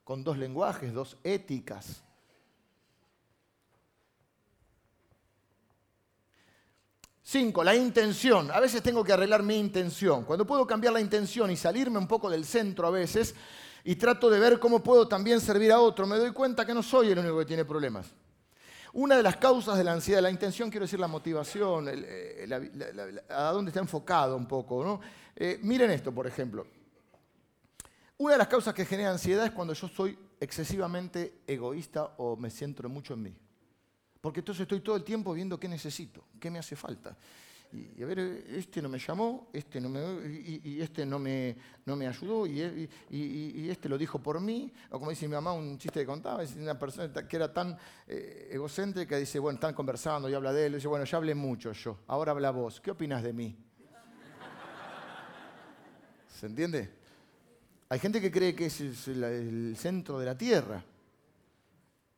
con dos lenguajes, dos éticas. Cinco, la intención. A veces tengo que arreglar mi intención. Cuando puedo cambiar la intención y salirme un poco del centro a veces, y trato de ver cómo puedo también servir a otro, me doy cuenta que no soy el único que tiene problemas. Una de las causas de la ansiedad, la intención, quiero decir la motivación, eh, a dónde está enfocado un poco. ¿no? Eh, miren esto, por ejemplo. Una de las causas que genera ansiedad es cuando yo soy excesivamente egoísta o me centro mucho en mí. Porque entonces estoy todo el tiempo viendo qué necesito, qué me hace falta y, a ver, este no me llamó, este no me, y, este no me, no me ayudó, y, este lo dijo por mí, o como dice mi mamá, un chiste que contaba, es una persona que era tan eh, egocéntrica, dice, bueno, están conversando y habla de él, dice, bueno, ya hablé mucho yo, ahora habla vos, ¿qué opinas de mí? ¿Se entiende? Hay gente que cree que es el centro de la tierra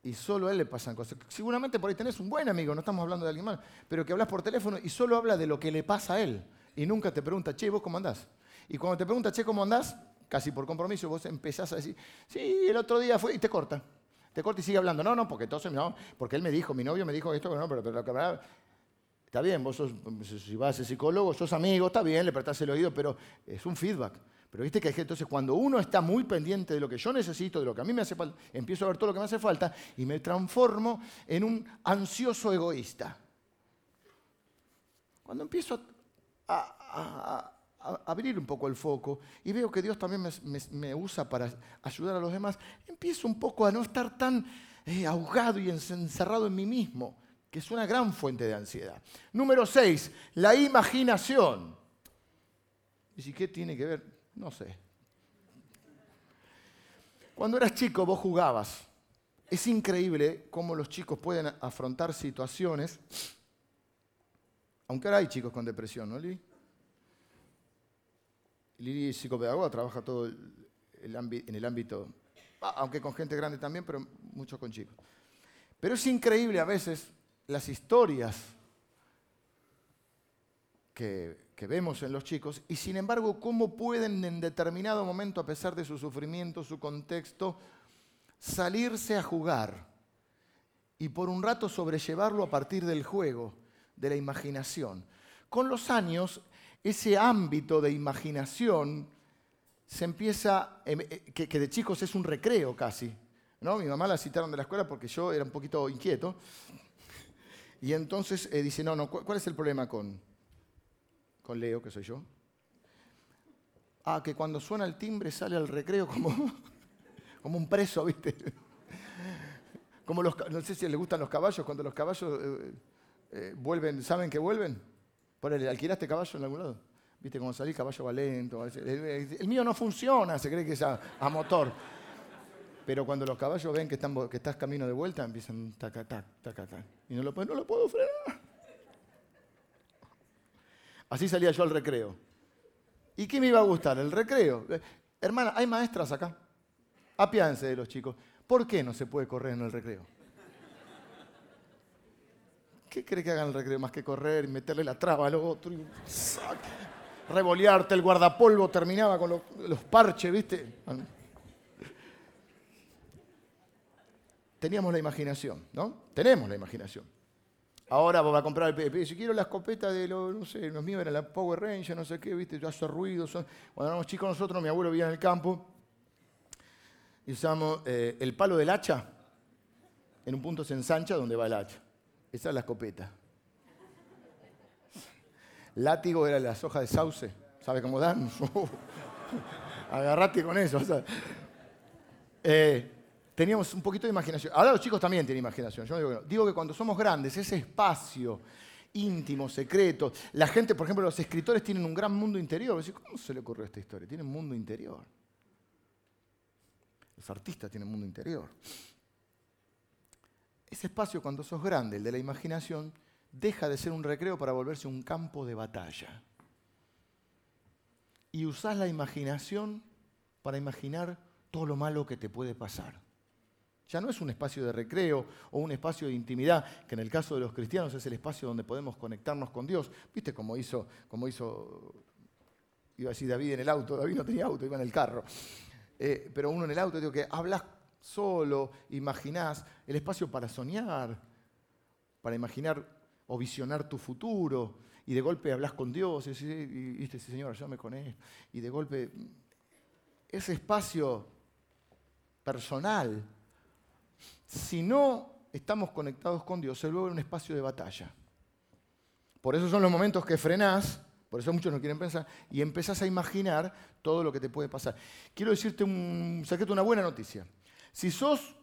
y solo a él le pasan cosas. Seguramente por ahí tenés un buen amigo, no estamos hablando de alguien más, pero que hablas por teléfono y solo habla de lo que le pasa a él. Y nunca te pregunta, che, ¿vos cómo andás? Y cuando te pregunta, che, ¿cómo andás? Casi por compromiso, vos empezás a decir, sí, el otro día fue, y te corta. Te corta y sigue hablando. No, no, porque entonces, no, porque él me dijo, mi novio me dijo esto, no, pero, pero, pero está bien, vos sos, si vas a ser psicólogo, sos amigo, está bien, le prestás el oído, pero es un feedback. Pero viste que entonces cuando uno está muy pendiente de lo que yo necesito, de lo que a mí me hace falta, empiezo a ver todo lo que me hace falta y me transformo en un ansioso egoísta. Cuando empiezo a, abrir un poco el foco y veo que Dios también me, usa para ayudar a los demás, empiezo un poco a no estar tan eh, ahogado y encerrado en mí mismo, que es una gran fuente de ansiedad. Número 6, la imaginación. ¿Y si qué tiene que ver? No sé. Cuando eras chico vos jugabas. Es increíble cómo los chicos pueden afrontar situaciones, aunque ahora hay chicos con depresión, ¿no, Lili? Lili es psicopedagoga, trabaja todo en el ámbito, aunque con gente grande también, pero mucho con chicos. Pero es increíble a veces las historias que que vemos en los chicos y sin embargo cómo pueden en determinado momento, a pesar de su sufrimiento, su contexto, salirse a jugar y por un rato sobrellevarlo a partir del juego, de la imaginación. Con los años, ese ámbito de imaginación se empieza, em, eh, que, de chicos es un recreo casi. ¿no? Mi mamá la citaron de la escuela porque yo era un poquito inquieto. Y entonces eh, dice, no, no, ¿cuál es el problema con, con Leo, que soy yo? Ah, que cuando suena el timbre sale al recreo como, como un preso, ¿viste? Como los, no sé si les gustan los caballos, cuando los caballos eh, eh, vuelven, ¿saben que vuelven? Ponele, ¿alquilaste caballo en algún lado? ¿Viste cómo salí? Caballo va lento. El, mío no funciona, se cree que es a, motor. Pero cuando los caballos ven que, estás camino de vuelta, empiezan tac, tac, tac, tac. Y no lo, no lo puedo frenar. Así salía yo al recreo. ¿Y qué me iba a gustar? El recreo. Hermana, hay maestras acá. Apiánse de los chicos. ¿Por qué no se puede correr en el recreo? ¿Qué cree que hagan el recreo más que correr y meterle la traba al otro? Y... Revolearte, el guardapolvo terminaba con los, parches, ¿viste? Teníamos la imaginación, ¿no? Tenemos la imaginación. Ahora vos vas a comprar el PP. Si quiero la escopeta de los, no sé, los míos eran la Power Ranger, no sé qué, viste, hace ruido. Cuando éramos chicos nosotros, mi abuelo vivía en el campo, y usamos eh, el palo del hacha, en un punto se ensancha donde va el hacha. Esa es la escopeta. Látigo era las hojas de sauce. ¿Sabe cómo dan? Agarrate con eso. Eh, teníamos un poquito de imaginación. Ahora los chicos también tienen imaginación. Yo digo, digo que cuando somos grandes, ese espacio íntimo, secreto, la gente, por ejemplo, los escritores tienen un gran mundo interior. ¿Cómo se le ocurrió esta historia? Tienen un mundo interior. Los artistas tienen un mundo interior. Ese espacio, cuando sos grande, el de la imaginación, deja de ser un recreo para volverse un campo de batalla. Y usás la imaginación para imaginar todo lo malo que te puede pasar. Ya no es un espacio de recreo o un espacio de intimidad, que en el caso de los cristianos es el espacio donde podemos conectarnos con Dios. ¿Viste cómo hizo, cómo hizo iba a decir David en el auto? David no tenía auto, iba en el carro. Eh, pero uno en el auto, digo que hablas solo, imaginás el espacio para soñar, para imaginar o visionar tu futuro, y de golpe hablas con Dios y dices, sí, Señor, ayúdame con él. Y de golpe, ese espacio personal si no estamos conectados con Dios, se vuelve un espacio de batalla. Por eso son los momentos que frenás, por eso muchos no quieren pensar, y empezás a imaginar todo lo que te puede pasar. Quiero decirte un secreto, una buena noticia. Si sos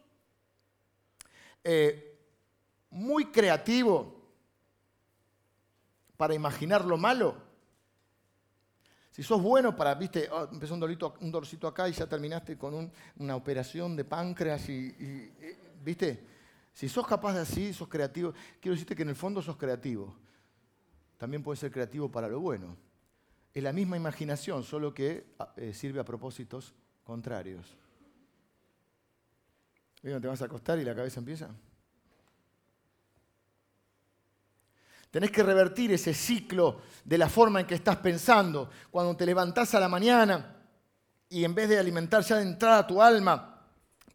eh, muy creativo para imaginar lo malo, si sos bueno para, viste, oh, empezó un, dolito, un acá y ya terminaste con una operación de páncreas y ¿Viste? Si sos capaz de así, sos creativo, quiero decirte que en el fondo sos creativo. También puedes ser creativo para lo bueno. Es la misma imaginación, solo que eh, sirve a propósitos contrarios. ¿Te vas a acostar y la cabeza empieza? Tenés que revertir ese ciclo de la forma en que estás pensando. Cuando te levantás a la mañana y en vez de alimentar ya de entrada tu alma,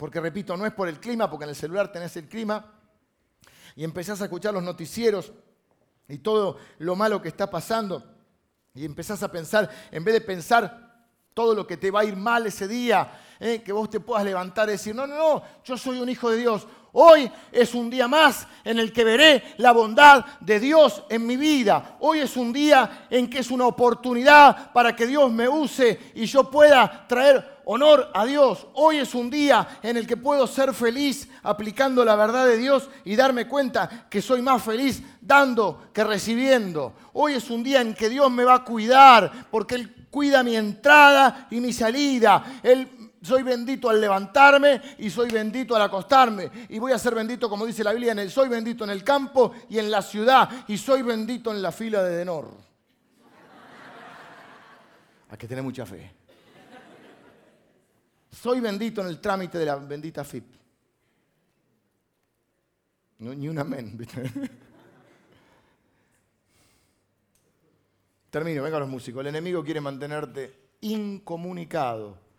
porque repito, no es por el clima, porque en el celular tenés el clima, y empezás a escuchar los noticieros y todo lo malo que está pasando, y empezás a pensar, en vez de pensar todo lo que te va a ir mal ese día, eh, que vos te puedas levantar y decir, no, no, no, yo soy un hijo de Dios, Hoy es un día más en el que veré la bondad de Dios en mi vida. Hoy es un día en que es una oportunidad para que Dios me use y yo pueda traer honor a Dios. Hoy es un día en el que puedo ser feliz aplicando la verdad de Dios y darme cuenta que soy más feliz dando que recibiendo. Hoy es un día en que Dios me va a cuidar porque Él cuida mi entrada y mi salida. Él soy bendito al levantarme y soy bendito al acostarme. Y voy a ser bendito, como dice la Biblia, en el, soy bendito en el campo y en la ciudad. Y soy bendito en la fila de Denor. Hay que tener mucha fe. Soy bendito en el trámite de la bendita FIP. ni un amén. Termino, venga los músicos. El enemigo quiere mantenerte incomunicado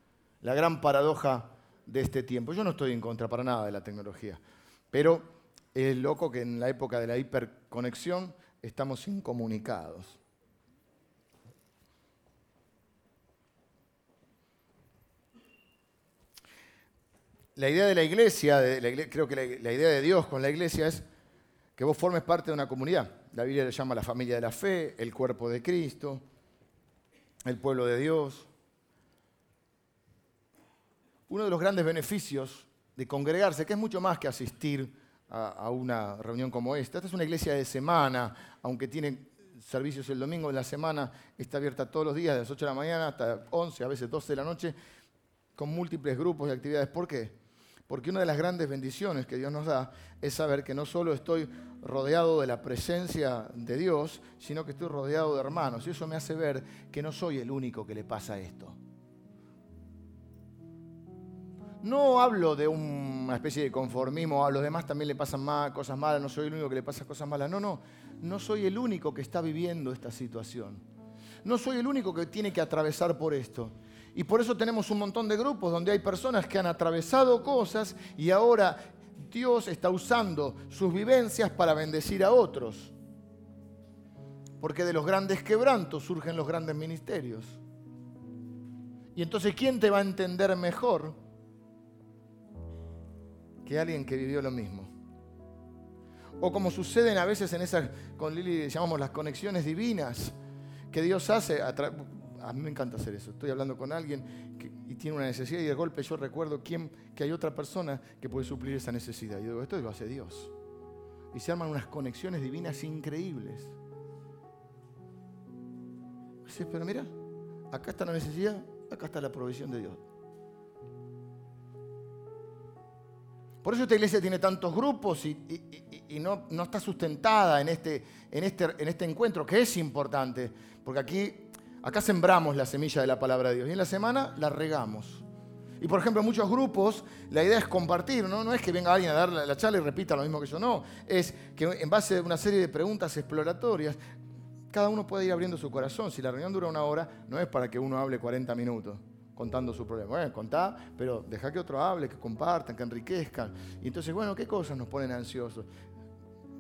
la gran paradoja de este tiempo. Yo no estoy en contra para nada de la tecnología, pero es loco que en la época de la hiperconexión estamos incomunicados. La idea de la iglesia, creo que la, idea de Dios con la iglesia es que vos formes parte de una comunidad. La Biblia le llama la familia de la fe, el cuerpo de Cristo, el pueblo de Dios. Uno de los grandes beneficios de congregarse, que es mucho más que asistir a, una reunión como esta. Esta es una iglesia de semana, aunque tiene servicios el domingo en la semana, está abierta todos los días, de las 8 de la mañana hasta 11, a veces 12 de la noche, con múltiples grupos de actividades. ¿Por qué? Porque una de las grandes bendiciones que Dios nos da es saber que no solo estoy rodeado de la presencia de Dios, sino que estoy rodeado de hermanos. Y eso me hace ver que no soy el único que le pasa esto. No hablo de una especie de conformismo, a los demás también le pasan cosas malas, no soy el único que le pasa cosas malas. No, no, no soy el único que está viviendo esta situación. No soy el único que tiene que atravesar por esto. Y por eso tenemos un montón de grupos donde hay personas que han atravesado cosas y ahora Dios está usando sus vivencias para bendecir a otros. Porque de los grandes quebrantos surgen los grandes ministerios. Y entonces, ¿quién te va a entender mejor que alguien que vivió lo mismo. O como suceden a veces en esas, con Lili llamamos las conexiones divinas, que Dios hace. A, mí me encanta hacer eso. Estoy hablando con alguien y tiene una necesidad y de golpe yo recuerdo quién, que hay otra persona que puede suplir esa necesidad. Y digo, esto lo hace Dios. Y se arman unas conexiones divinas increíbles. pero mira, acá está la necesidad, acá está la provisión de Dios. Por eso esta iglesia tiene tantos grupos y, no, está sustentada en este, este, en este encuentro, que es importante, porque aquí, acá sembramos la semilla de la palabra de Dios y en la semana la regamos. Y por ejemplo, en muchos grupos la idea es compartir, ¿no? No es que venga alguien a dar la charla y repita lo mismo que yo, no. Es que en base a una serie de preguntas exploratorias, cada uno puede ir abriendo su corazón. Si la reunión dura una hora, no es para que uno hable 40 minutos contando su problema. Bueno, contá, pero deja que otro hable, que compartan, que enriquezcan. Y entonces, bueno, ¿qué cosas nos ponen ansiosos?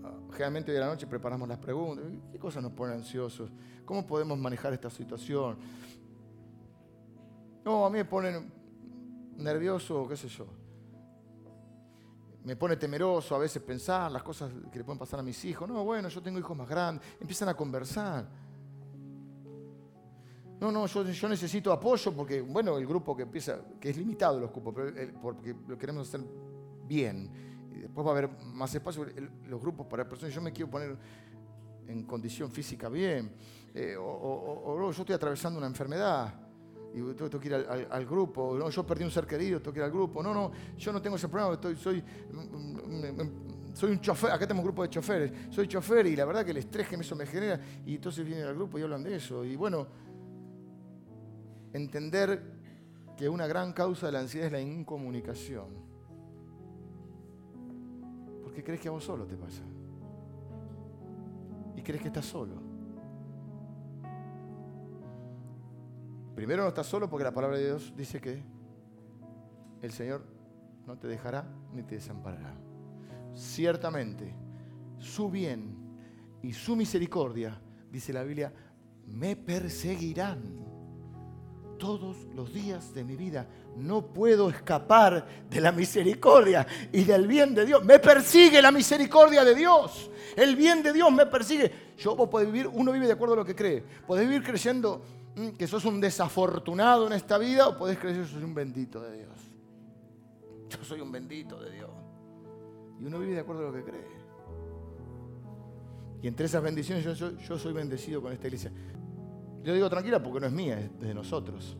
Ah, generalmente hoy de la noche preparamos las preguntas. ¿Qué cosas nos ponen ansiosos? ¿Cómo podemos manejar esta situación? No, a mí me ponen nervioso, qué sé yo. Me pone temeroso a veces pensar las cosas que le pueden pasar a mis hijos. No, bueno, yo tengo hijos más grandes. Empiezan a conversar. No, no, yo, necesito apoyo porque, bueno, el grupo que empieza, que es limitado los cupos, pero porque lo queremos hacer bien. Y después va a haber más espacio, los grupos para personas. Yo me quiero poner en condición física bien. Eh, o, yo estoy atravesando una enfermedad y tengo, que ir al, grupo. No, yo perdí un ser querido, tengo que ir al grupo. No, no, yo no tengo ese problema, estoy, soy, soy un chofer. Acá tenemos un grupo de choferes. Soy chofer y la verdad que el estrés que eso me genera. Y entonces vienen al grupo y hablan de eso. Y bueno entender que una gran causa de la ansiedad es la incomunicación. Porque crees que a vos solo te pasa. Y crees que estás solo. Primero no estás solo porque la palabra de Dios dice que el Señor no te dejará ni te desamparará. Ciertamente, su bien y su misericordia, dice la Biblia, me perseguirán todos los días de mi vida. No puedo escapar de la misericordia y del bien de Dios. Me persigue la misericordia de Dios. El bien de Dios me persigue. Yo vos podés vivir, uno vive de acuerdo a lo que cree. Podés vivir creyendo mm, que sos un desafortunado en esta vida o podés creer que sos un bendito de Dios. Yo soy un bendito de Dios. Y uno vive de acuerdo a lo que cree. Y entre esas bendiciones yo, yo soy bendecido con esta iglesia. Yo digo tranquila porque no es mía, es de nosotros.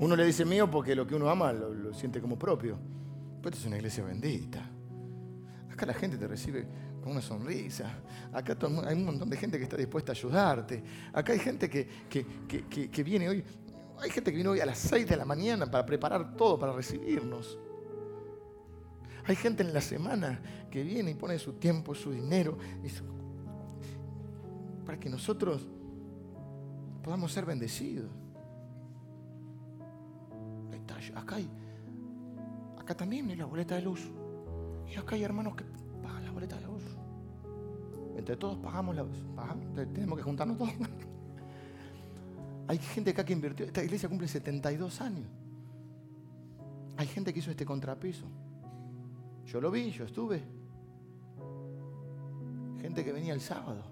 Uno le dice mío porque lo que uno ama lo, siente como propio. Pero esta es una iglesia bendita. Acá la gente te recibe con una sonrisa. Acá hay un montón de gente que está dispuesta a ayudarte. Acá hay gente que, que, viene hoy. Hay gente que viene hoy a las 6 de la mañana para preparar todo para recibirnos. Hay gente en la semana que viene y pone su tiempo, su dinero, para que nosotros podamos ser bendecidos. Acá hay, acá también hay la boleta de luz. Y acá hay hermanos que pagan la boleta de luz. Entre todos pagamos la tenemos que juntarnos todos. Hay gente acá que invirtió. Esta iglesia cumple 72 años. Hay gente que hizo este contrapiso. Yo lo vi, yo estuve. Gente que venía el sábado,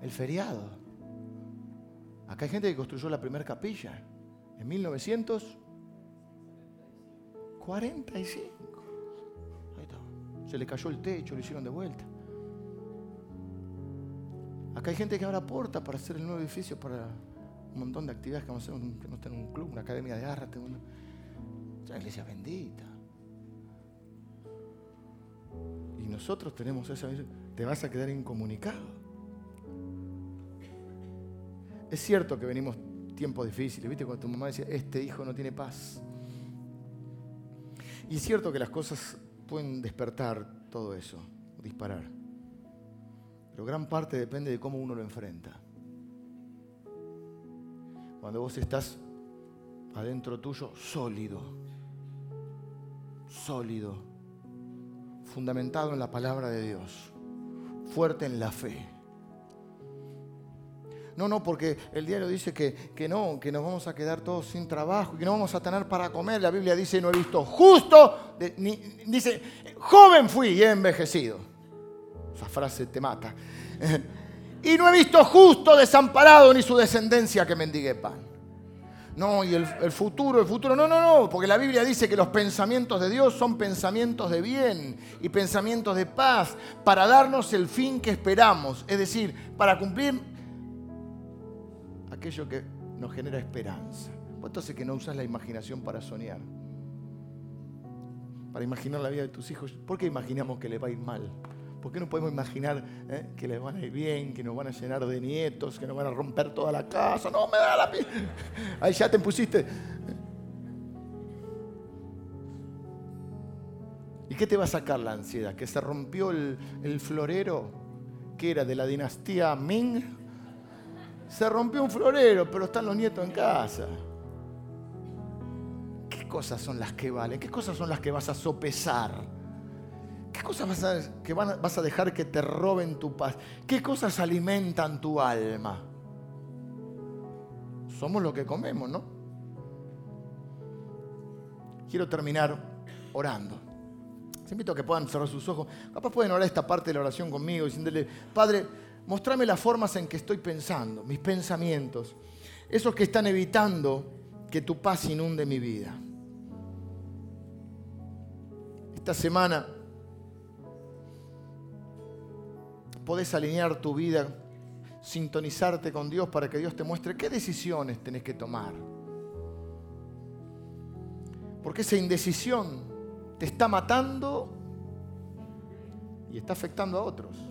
el feriado. Acá hay gente que construyó la primera capilla en 1945. Ahí está. Se le cayó el techo, lo hicieron de vuelta. Acá hay gente que abre puertas para hacer el nuevo edificio para un montón de actividades que vamos a hacer, no en un club, una academia de arte, una, una iglesia bendita. Y nosotros tenemos esa te vas a quedar incomunicado. Es cierto que venimos tiempos difíciles, ¿viste? Cuando tu mamá decía, este hijo no tiene paz. Y es cierto que las cosas pueden despertar todo eso, disparar. Pero gran parte depende de cómo uno lo enfrenta. Cuando vos estás adentro tuyo sólido, sólido, fundamentado en la palabra de Dios, fuerte en la fe. No, no, porque el diario dice que, que, no, que nos vamos a quedar todos sin trabajo, que no vamos a tener para comer. La Biblia dice, no he visto justo, dice, joven fui y he envejecido. Esa frase te mata. y no he visto justo desamparado ni su descendencia que mendigue pan. No, y el, el, futuro, el futuro. No, no, no, porque la Biblia dice que los pensamientos de Dios son pensamientos de bien y pensamientos de paz para darnos el fin que esperamos. Es decir, para cumplir aquello que nos genera esperanza. ¿Cuánto hace que no usas la imaginación para soñar? Para imaginar la vida de tus hijos. ¿Por qué imaginamos que le va a ir mal? ¿Por qué no podemos imaginar eh, que les van a ir bien, que nos van a llenar de nietos, que nos van a romper toda la casa? No, me da la piel. Ahí ya te pusiste. ¿Y qué te va a sacar la ansiedad? ¿Que se rompió el florero que era de la dinastía Ming? Se rompió un florero, pero están los nietos en casa. ¿Qué cosas son las que valen? ¿Qué cosas son las que vas a sopesar? ¿Qué cosas vas a, que vas a dejar que te roben tu paz? ¿Qué cosas alimentan tu alma? Somos lo que comemos, ¿no? Quiero terminar orando. Les invito a que puedan cerrar sus ojos. Capaz pueden orar esta parte de la oración conmigo, diciéndole, Padre, mostrame las formas en que estoy pensando, mis pensamientos, esos que están evitando que tu paz inunde mi vida. Esta semana podés alinear tu vida, sintonizarte con Dios para que Dios te muestre qué decisiones tenés que tomar. Porque esa indecisión te está matando y está afectando a otros.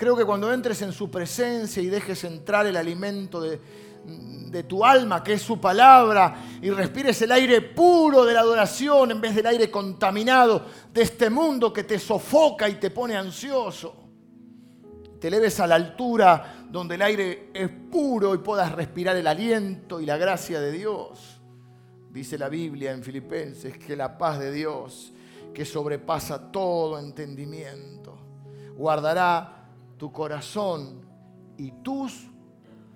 Creo que cuando entres en su presencia y dejes entrar el alimento de, tu alma, que es su palabra, y respires el aire puro de la adoración en vez del aire contaminado de este mundo que te sofoca y te pone ansioso. Te eleves a la altura donde el aire es puro y puedas respirar el aliento y la gracia de Dios. Dice la Biblia en Filipenses que la paz de Dios, que sobrepasa todo entendimiento, guardará tu corazón y tus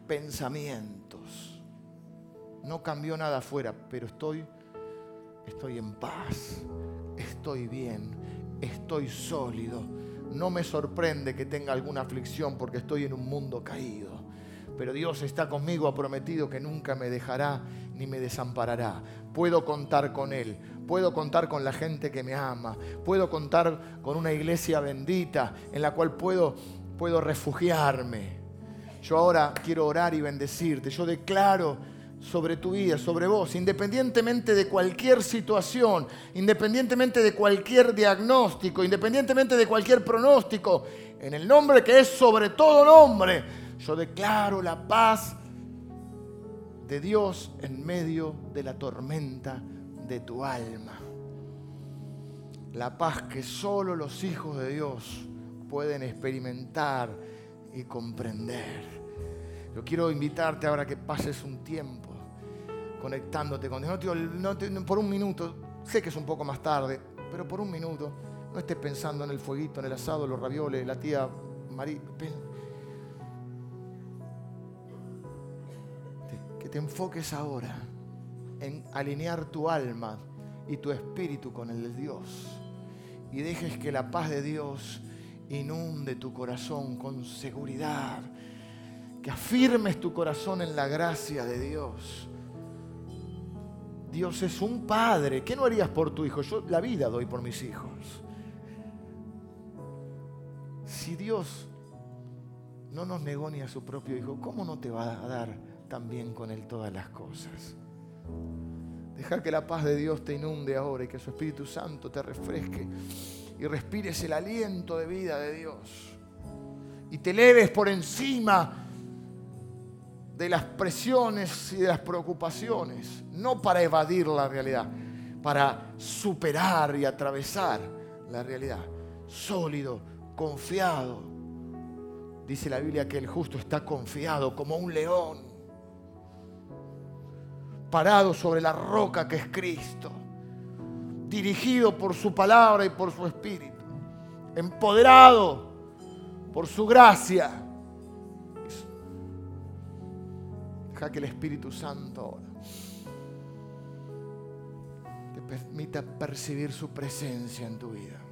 pensamientos. No cambió nada afuera, pero estoy, estoy en paz, estoy bien, estoy sólido. No me sorprende que tenga alguna aflicción porque estoy en un mundo caído. Pero Dios está conmigo, ha prometido que nunca me dejará ni me desamparará. Puedo contar con Él, puedo contar con la gente que me ama, puedo contar con una iglesia bendita en la cual puedo, puedo refugiarme. Yo ahora quiero orar y bendecirte. Yo declaro sobre tu vida, sobre vos, independientemente de cualquier situación, independientemente de cualquier diagnóstico, independientemente de cualquier pronóstico, en el nombre que es sobre todo nombre, yo declaro la paz de Dios en medio de la tormenta de tu alma. La paz que solo los hijos de Dios pueden experimentar y comprender. Yo quiero invitarte ahora que pases un tiempo conectándote con Dios. No, por un minuto, sé que es un poco más tarde, pero por un minuto no estés pensando en el fueguito, en el asado, los ravioles, la tía María. Que te enfoques ahora en alinear tu alma y tu espíritu con el de Dios. Y dejes que la paz de Dios inunde tu corazón con seguridad, que afirmes tu corazón en la gracia de Dios. Dios es un padre. ¿Qué no harías por tu hijo? Yo la vida doy por mis hijos. Si Dios no nos negó ni a su propio hijo, ¿cómo no te va a dar también con él todas las cosas? Deja que la paz de Dios te inunde ahora y que su Espíritu Santo te refresque y respires el aliento de vida de Dios. Y te leves por encima de las presiones y de las preocupaciones, no para evadir la realidad, para superar y atravesar la realidad. Sólido, confiado. Dice la Biblia que el justo está confiado como un león, parado sobre la roca que es Cristo, dirigido por su palabra y por su espíritu, empoderado por su gracia Deja que el Espíritu Santo ahora te permita percibir su presencia en tu vida.